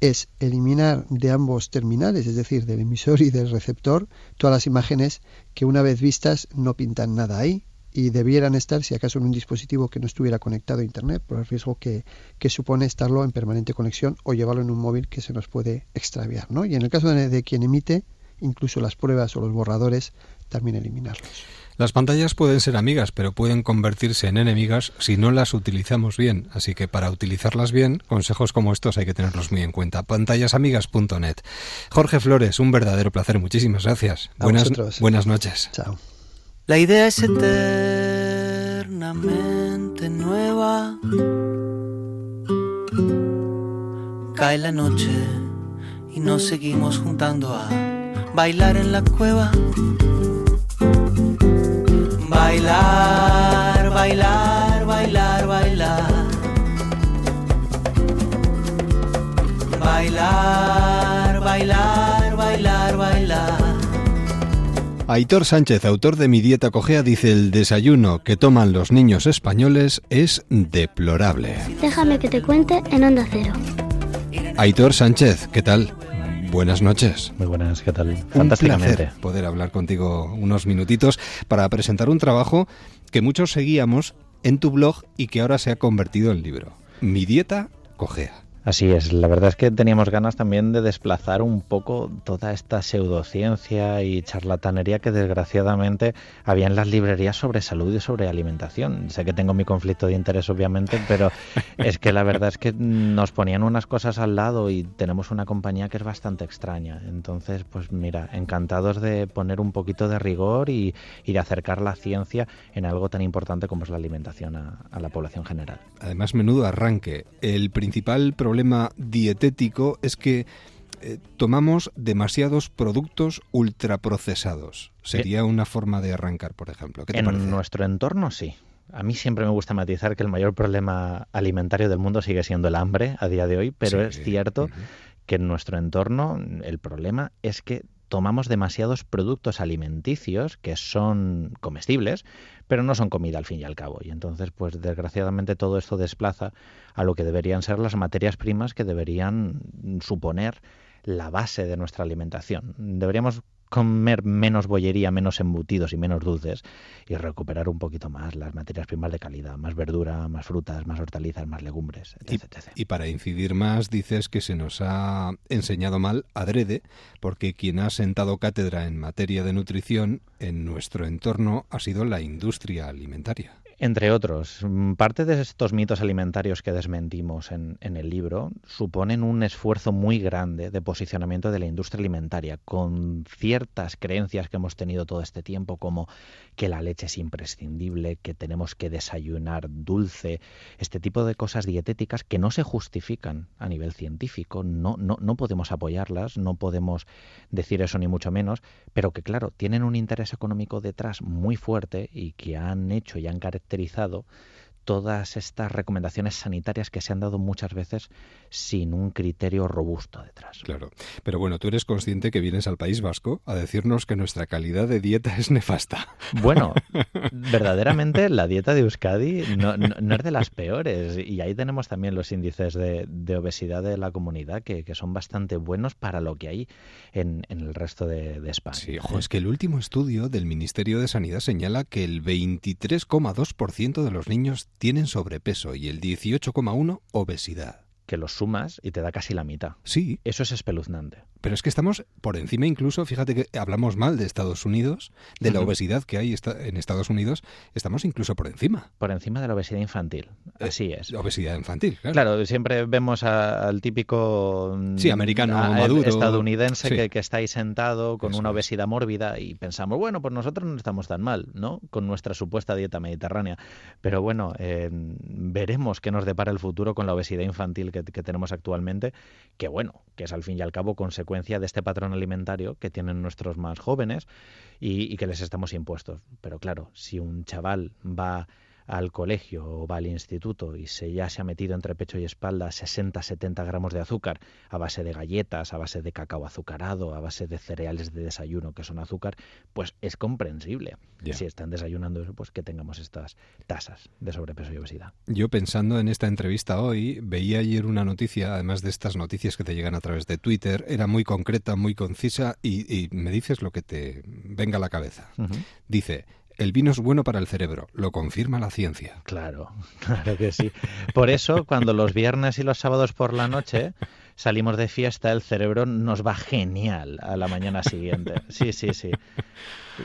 es eliminar de ambos terminales, es decir, del emisor y del receptor, todas las imágenes que una vez vistas no pintan nada ahí y debieran estar, si acaso, en un dispositivo que no estuviera conectado a Internet, por el riesgo que, que supone estarlo en permanente conexión o llevarlo en un móvil que se nos puede extraviar. ¿no? Y en el caso de, de quien emite, incluso las pruebas o los borradores, también eliminarlos. Las pantallas pueden ser amigas, pero pueden convertirse en enemigas si no las utilizamos bien. Así que para utilizarlas bien, consejos como estos hay que tenerlos muy en cuenta. Pantallasamigas.net. Jorge Flores, un verdadero placer. Muchísimas gracias. A buenas, vosotros. buenas noches. Chao. La idea es eternamente nueva. Cae la noche y nos seguimos juntando a bailar en la cueva. Bailar, bailar, bailar, bailar. Bailar, bailar, bailar, bailar. Aitor Sánchez, autor de Mi dieta cojea, dice el desayuno que toman los niños españoles es deplorable. Déjame que te cuente en Onda Cero. Aitor Sánchez, ¿qué tal? Buenas noches. Muy buenas, ¿qué tal? Un placer poder hablar contigo unos minutitos para presentar un trabajo que muchos seguíamos en tu blog y que ahora se ha convertido en libro. Mi dieta cojea. Así es, la verdad es que teníamos ganas también de desplazar un poco toda esta pseudociencia y charlatanería que desgraciadamente había en las librerías sobre salud y sobre alimentación. Sé que tengo mi conflicto de interés obviamente, pero es que la verdad es que nos ponían unas cosas al lado y tenemos una compañía que es bastante extraña. Entonces, pues mira, encantados de poner un poquito de rigor y, y de acercar la ciencia en algo tan importante como es la alimentación a, a la población general. Además, menudo arranque. El principal problema problema dietético es que eh, tomamos demasiados productos ultraprocesados. Sería una forma de arrancar, por ejemplo. ¿Qué te en parece? nuestro entorno sí. A mí siempre me gusta matizar que el mayor problema alimentario del mundo sigue siendo el hambre a día de hoy, pero Sí, es cierto que en nuestro entorno el problema es que tomamos demasiados productos alimenticios que son comestibles, pero no son comida al fin y al cabo. Y entonces, pues desgraciadamente todo esto desplaza a lo que deberían ser las materias primas que deberían suponer la base de nuestra alimentación. Deberíamos comer menos bollería, menos embutidos y menos dulces y recuperar un poquito más las materias primas de calidad, más verdura, más frutas, más hortalizas, más legumbres, etc. Y, y para incidir más, dices que se nos ha enseñado mal adrede, porque quien ha sentado cátedra en materia de nutrición en nuestro entorno ha sido la industria alimentaria. Entre otros, mm, parte de estos mitos alimentarios que desmentimos en, en, el libro suponen un esfuerzo muy grande de posicionamiento de la industria alimentaria, con ciertas creencias que hemos tenido todo este tiempo, como que la leche es imprescindible, que tenemos que desayunar dulce, este tipo de cosas dietéticas que no se justifican a nivel científico, no, no, no podemos apoyarlas, no podemos decir eso ni mucho menos, pero que claro, tienen un interés económico detrás muy fuerte y que han hecho y han caracterizado caracterizado todas estas recomendaciones sanitarias que se han dado muchas veces sin un criterio robusto detrás. Claro. Pero bueno, tú eres consciente que vienes al País Vasco a decirnos que nuestra calidad de dieta es nefasta. Bueno, verdaderamente la dieta de Euskadi no, no, no es de las peores. Y ahí tenemos también los índices de, de obesidad de la comunidad que, que, son bastante buenos para lo que hay en, en el resto de, de España. Sí, ojo, es que el último estudio del Ministerio de Sanidad señala que el 23,2% de los niños tienen sobrepeso y el 18,1% obesidad que los sumas y te da casi la mitad. Sí. Eso es espeluznante. Pero es que estamos por encima incluso, fíjate que hablamos mal de Estados Unidos, de la uh -huh. obesidad que hay en Estados Unidos, estamos incluso por encima. Por encima de la obesidad infantil, así es. Obesidad infantil, claro. Claro, siempre vemos a, al típico sí, americano a, maduro, estadounidense sí. que, que, está ahí sentado con Eso una obesidad es. mórbida y pensamos, bueno, pues nosotros no estamos tan mal, ¿no? Con nuestra supuesta dieta mediterránea. Pero bueno, eh, veremos qué nos depara el futuro con la obesidad infantil que, que tenemos actualmente, que bueno, que es al fin y al cabo consecuencia de este patrón alimentario que tienen nuestros más jóvenes y, que les estamos impuestos. Pero claro, si un chaval va al colegio o va al instituto y se ya se ha metido entre pecho y espalda 60-70 gramos de azúcar a base de galletas, a base de cacao azucarado, a base de cereales de desayuno que son azúcar, pues es comprensible. Yeah. Si están desayunando eso, pues que tengamos estas tasas de sobrepeso y obesidad. Yo pensando en esta entrevista hoy, veía ayer una noticia, además de estas noticias que te llegan a través de Twitter, era muy concreta, muy concisa y, y me dices lo que te venga a la cabeza. Uh -huh. Dice, el vino es bueno para el cerebro, lo confirma la ciencia. Claro, claro que sí. Por eso, cuando los viernes y los sábados por la noche salimos de fiesta, el cerebro nos va genial a la mañana siguiente. Sí, sí, sí.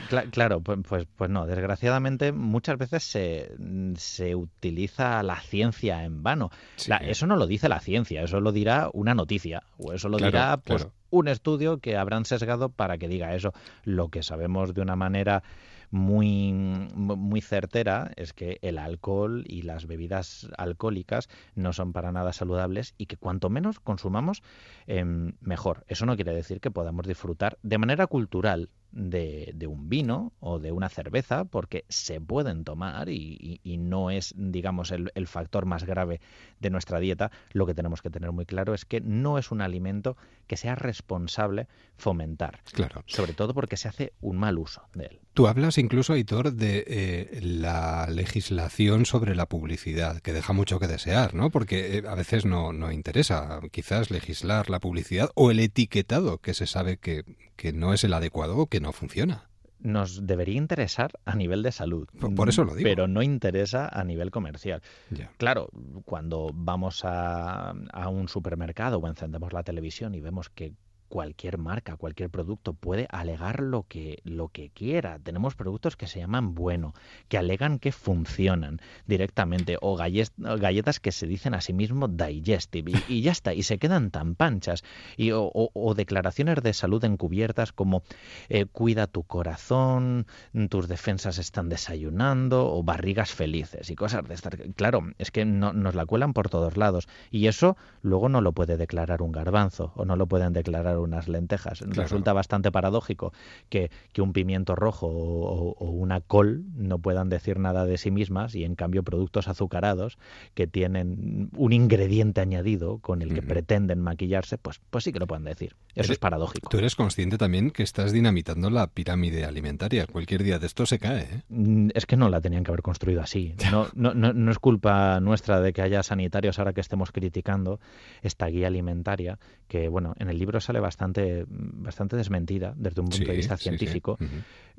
Cla claro, pues, pues, no, desgraciadamente muchas veces se, se utiliza la ciencia en vano. Sí. La, eso no lo dice la ciencia, eso lo dirá una noticia, o eso lo claro, dirá pues, claro. un estudio que habrán sesgado para que diga eso. Lo que sabemos de una manera muy, muy certera es que el alcohol y las bebidas alcohólicas no son para nada saludables y que cuanto menos consumamos, eh, mejor. Eso no quiere decir que podamos disfrutar de manera cultural de, de, un vino o de una cerveza, porque se pueden tomar y, y, y no es, digamos, el, el, factor más grave de nuestra dieta. Lo que tenemos que tener muy claro es que no es un alimento que sea responsable fomentar. Claro. Sobre todo porque se hace un mal uso de él. Tú hablas incluso, Aitor, de eh, la legislación sobre la publicidad, que deja mucho que desear, ¿no? Porque eh, a veces no, no interesa quizás legislar la publicidad o el etiquetado, que se sabe que, que no es el adecuado o que no funciona nos debería interesar a nivel de salud. Por eso lo digo. Pero no interesa a nivel comercial. Yeah. Claro, cuando vamos a, a, un supermercado o encendemos la televisión y vemos que cualquier marca, cualquier producto puede alegar lo que, lo que quiera. Tenemos productos que se llaman bueno, que alegan que funcionan directamente, o galletas que se dicen a sí mismo digestive, y, ya está, y se quedan tan panchas. Y, o declaraciones de salud encubiertas como eh, cuida tu corazón, tus defensas están desayunando, o barrigas felices, y cosas de estas. Claro, es que no, nos la cuelan por todos lados, y eso luego no lo puede declarar un garbanzo, o no lo pueden declarar comprar unas lentejas. Resulta bastante paradójico que, que un pimiento rojo o, o, una col no puedan decir nada de sí mismas y en cambio productos azucarados que tienen un ingrediente añadido con el que pretenden maquillarse, pues, pues sí que lo pueden decir. Eso es paradójico. Tú eres consciente también que estás dinamitando la pirámide alimentaria. Cualquier día de esto se cae. ¿eh? Mm, Es que no la tenían que haber construido así. No, no, no, no es culpa nuestra de que haya sanitarios ahora que estemos criticando esta guía alimentaria, que bueno, en el libro sale bastante, bastante desmentida desde un punto Sí, de vista sí, sí. científico.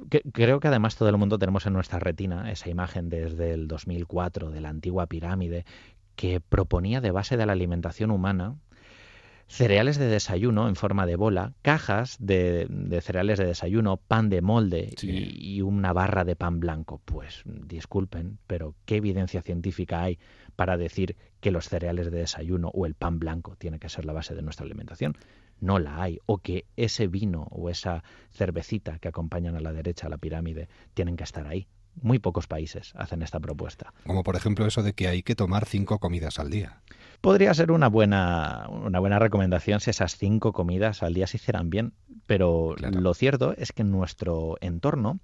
Que- creo que además todo el mundo tenemos en nuestra retina esa imagen desde el 2004 de la antigua pirámide que proponía de base de la alimentación humana cereales de desayuno en forma de bola, cajas de, de cereales de desayuno, pan de molde y, y una barra de pan blanco. Pues disculpen, pero ¿qué evidencia científica hay para decir que los cereales de desayuno o el pan blanco tiene que ser la base de nuestra alimentación? No la hay. O que ese vino o esa cervecita que acompañan a la derecha a la pirámide tienen que estar ahí. Muy pocos países hacen esta propuesta. Como por ejemplo eso de que hay que tomar cinco comidas al día. Podría ser una buena, una buena recomendación si esas cinco comidas al día se hicieran bien, pero lo cierto es que en nuestro entorno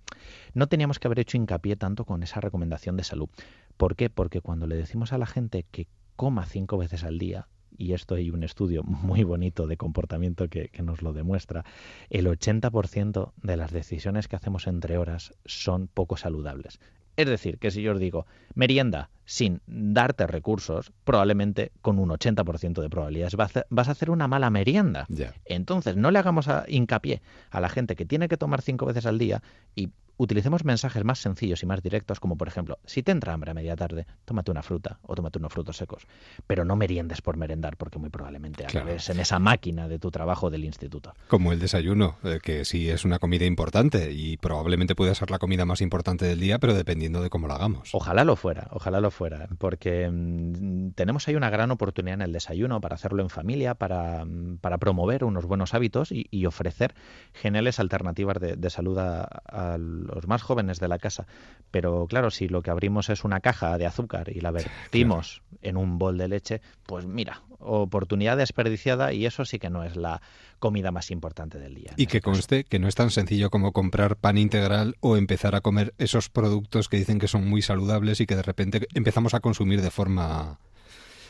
no teníamos que haber hecho hincapié tanto con esa recomendación de salud. ¿Por qué? Porque cuando le decimos a la gente que coma cinco veces al día, y esto hay un estudio muy bonito de comportamiento que, que nos lo demuestra, el 80% de las decisiones que hacemos entre horas son poco saludables. Es decir, que si yo os digo merienda sin darte recursos, probablemente con un 80% de probabilidades vas a- vas a hacer una mala merienda. Entonces, no le hagamos a- hincapié a la gente que tiene que tomar cinco veces al día y utilicemos mensajes más sencillos y más directos, como por ejemplo, si te entra hambre a media tarde, tómate una fruta o tómate unos frutos secos. Pero no meriendes por merendar, porque muy probablemente Claro. acabes en esa máquina de tu trabajo del instituto. Como el desayuno, eh, que sí es una comida importante y probablemente puede ser la comida más importante del día, pero dependiendo de cómo la hagamos. Ojalá lo fuera, ojalá lo fuera, porque mm, tenemos ahí una gran oportunidad en el desayuno para hacerlo en familia, para, mm, para promover unos buenos hábitos y, y ofrecer geniales alternativas de, de salud a, a los más jóvenes de la casa. Pero claro, si lo que abrimos es una caja de azúcar y la vertimos en un bol de leche, pues mira, oportunidad desperdiciada y eso sí que no es la comida más importante del día. Y que conste que no es tan sencillo como comprar pan integral o empezar a comer esos productos que dicen que son muy saludables y que de repente empezamos a consumir de forma,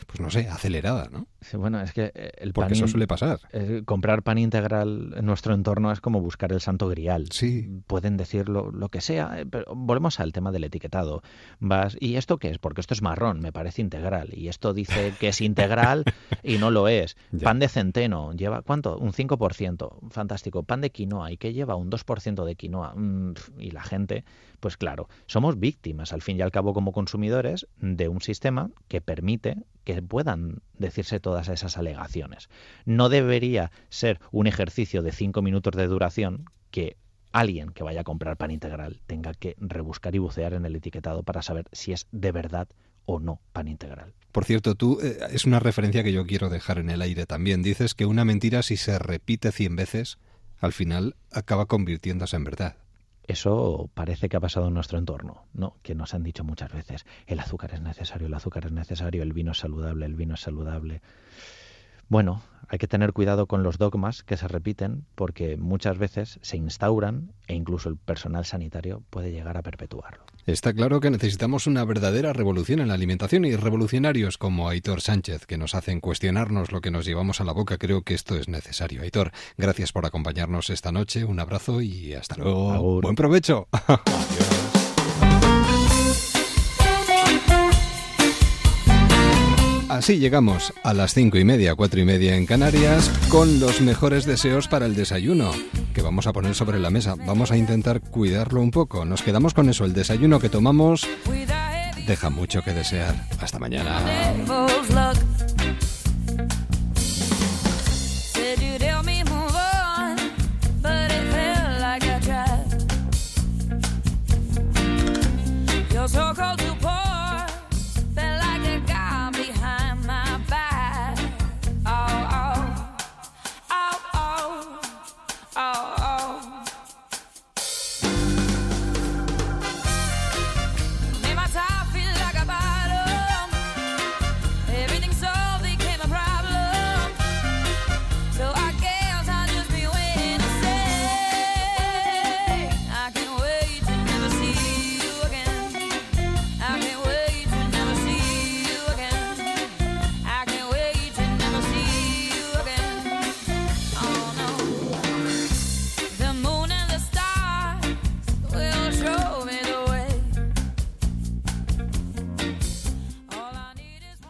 pues no sé, acelerada, ¿no? Sí, bueno, es que eh, el Porque pan eso suele pasar. eh, comprar pan integral en nuestro entorno es como buscar el santo grial. Sí. Pueden decir lo, lo que sea, eh, pero volvemos al tema del etiquetado. Vas, ¿y esto qué es? Porque esto es marrón, me parece integral. Y esto dice que es integral y no lo es. Ya. Pan de centeno, lleva ¿cuánto? Un 5%. Fantástico. Pan de quinoa, ¿y qué lleva? Un 2% de quinoa. Mm, y la gente, pues claro, somos víctimas al fin y al cabo como consumidores de un sistema que permite que puedan decirse todas esas alegaciones. No debería ser un ejercicio de cinco minutos de duración que alguien que vaya a comprar pan integral tenga que rebuscar y bucear en el etiquetado para saber si es de verdad o no pan integral. Por cierto, tú eh, es una referencia que yo quiero dejar en el aire también. Dices que una mentira si se repite 100 veces, al final acaba convirtiéndose en verdad. Eso parece que ha pasado en nuestro entorno, ¿no? Que nos han dicho muchas veces, el azúcar es necesario, el azúcar es necesario, el vino es saludable, el vino es saludable. Bueno, hay que tener cuidado con los dogmas que se repiten porque muchas veces se instauran e incluso el personal sanitario puede llegar a perpetuarlo. Está claro que necesitamos una verdadera revolución en la alimentación y revolucionarios como Aitor Sánchez, que nos hacen cuestionarnos lo que nos llevamos a la boca. Creo que esto es necesario. Aitor, gracias por acompañarnos esta noche. Un abrazo y hasta luego. Agur. Buen provecho. Así llegamos a las cinco y media, cuatro y media en Canarias, con los mejores deseos para el desayuno que vamos a poner sobre la mesa. Vamos a intentar cuidarlo un poco. Nos quedamos con eso. El desayuno que tomamos deja mucho que desear. Hasta mañana.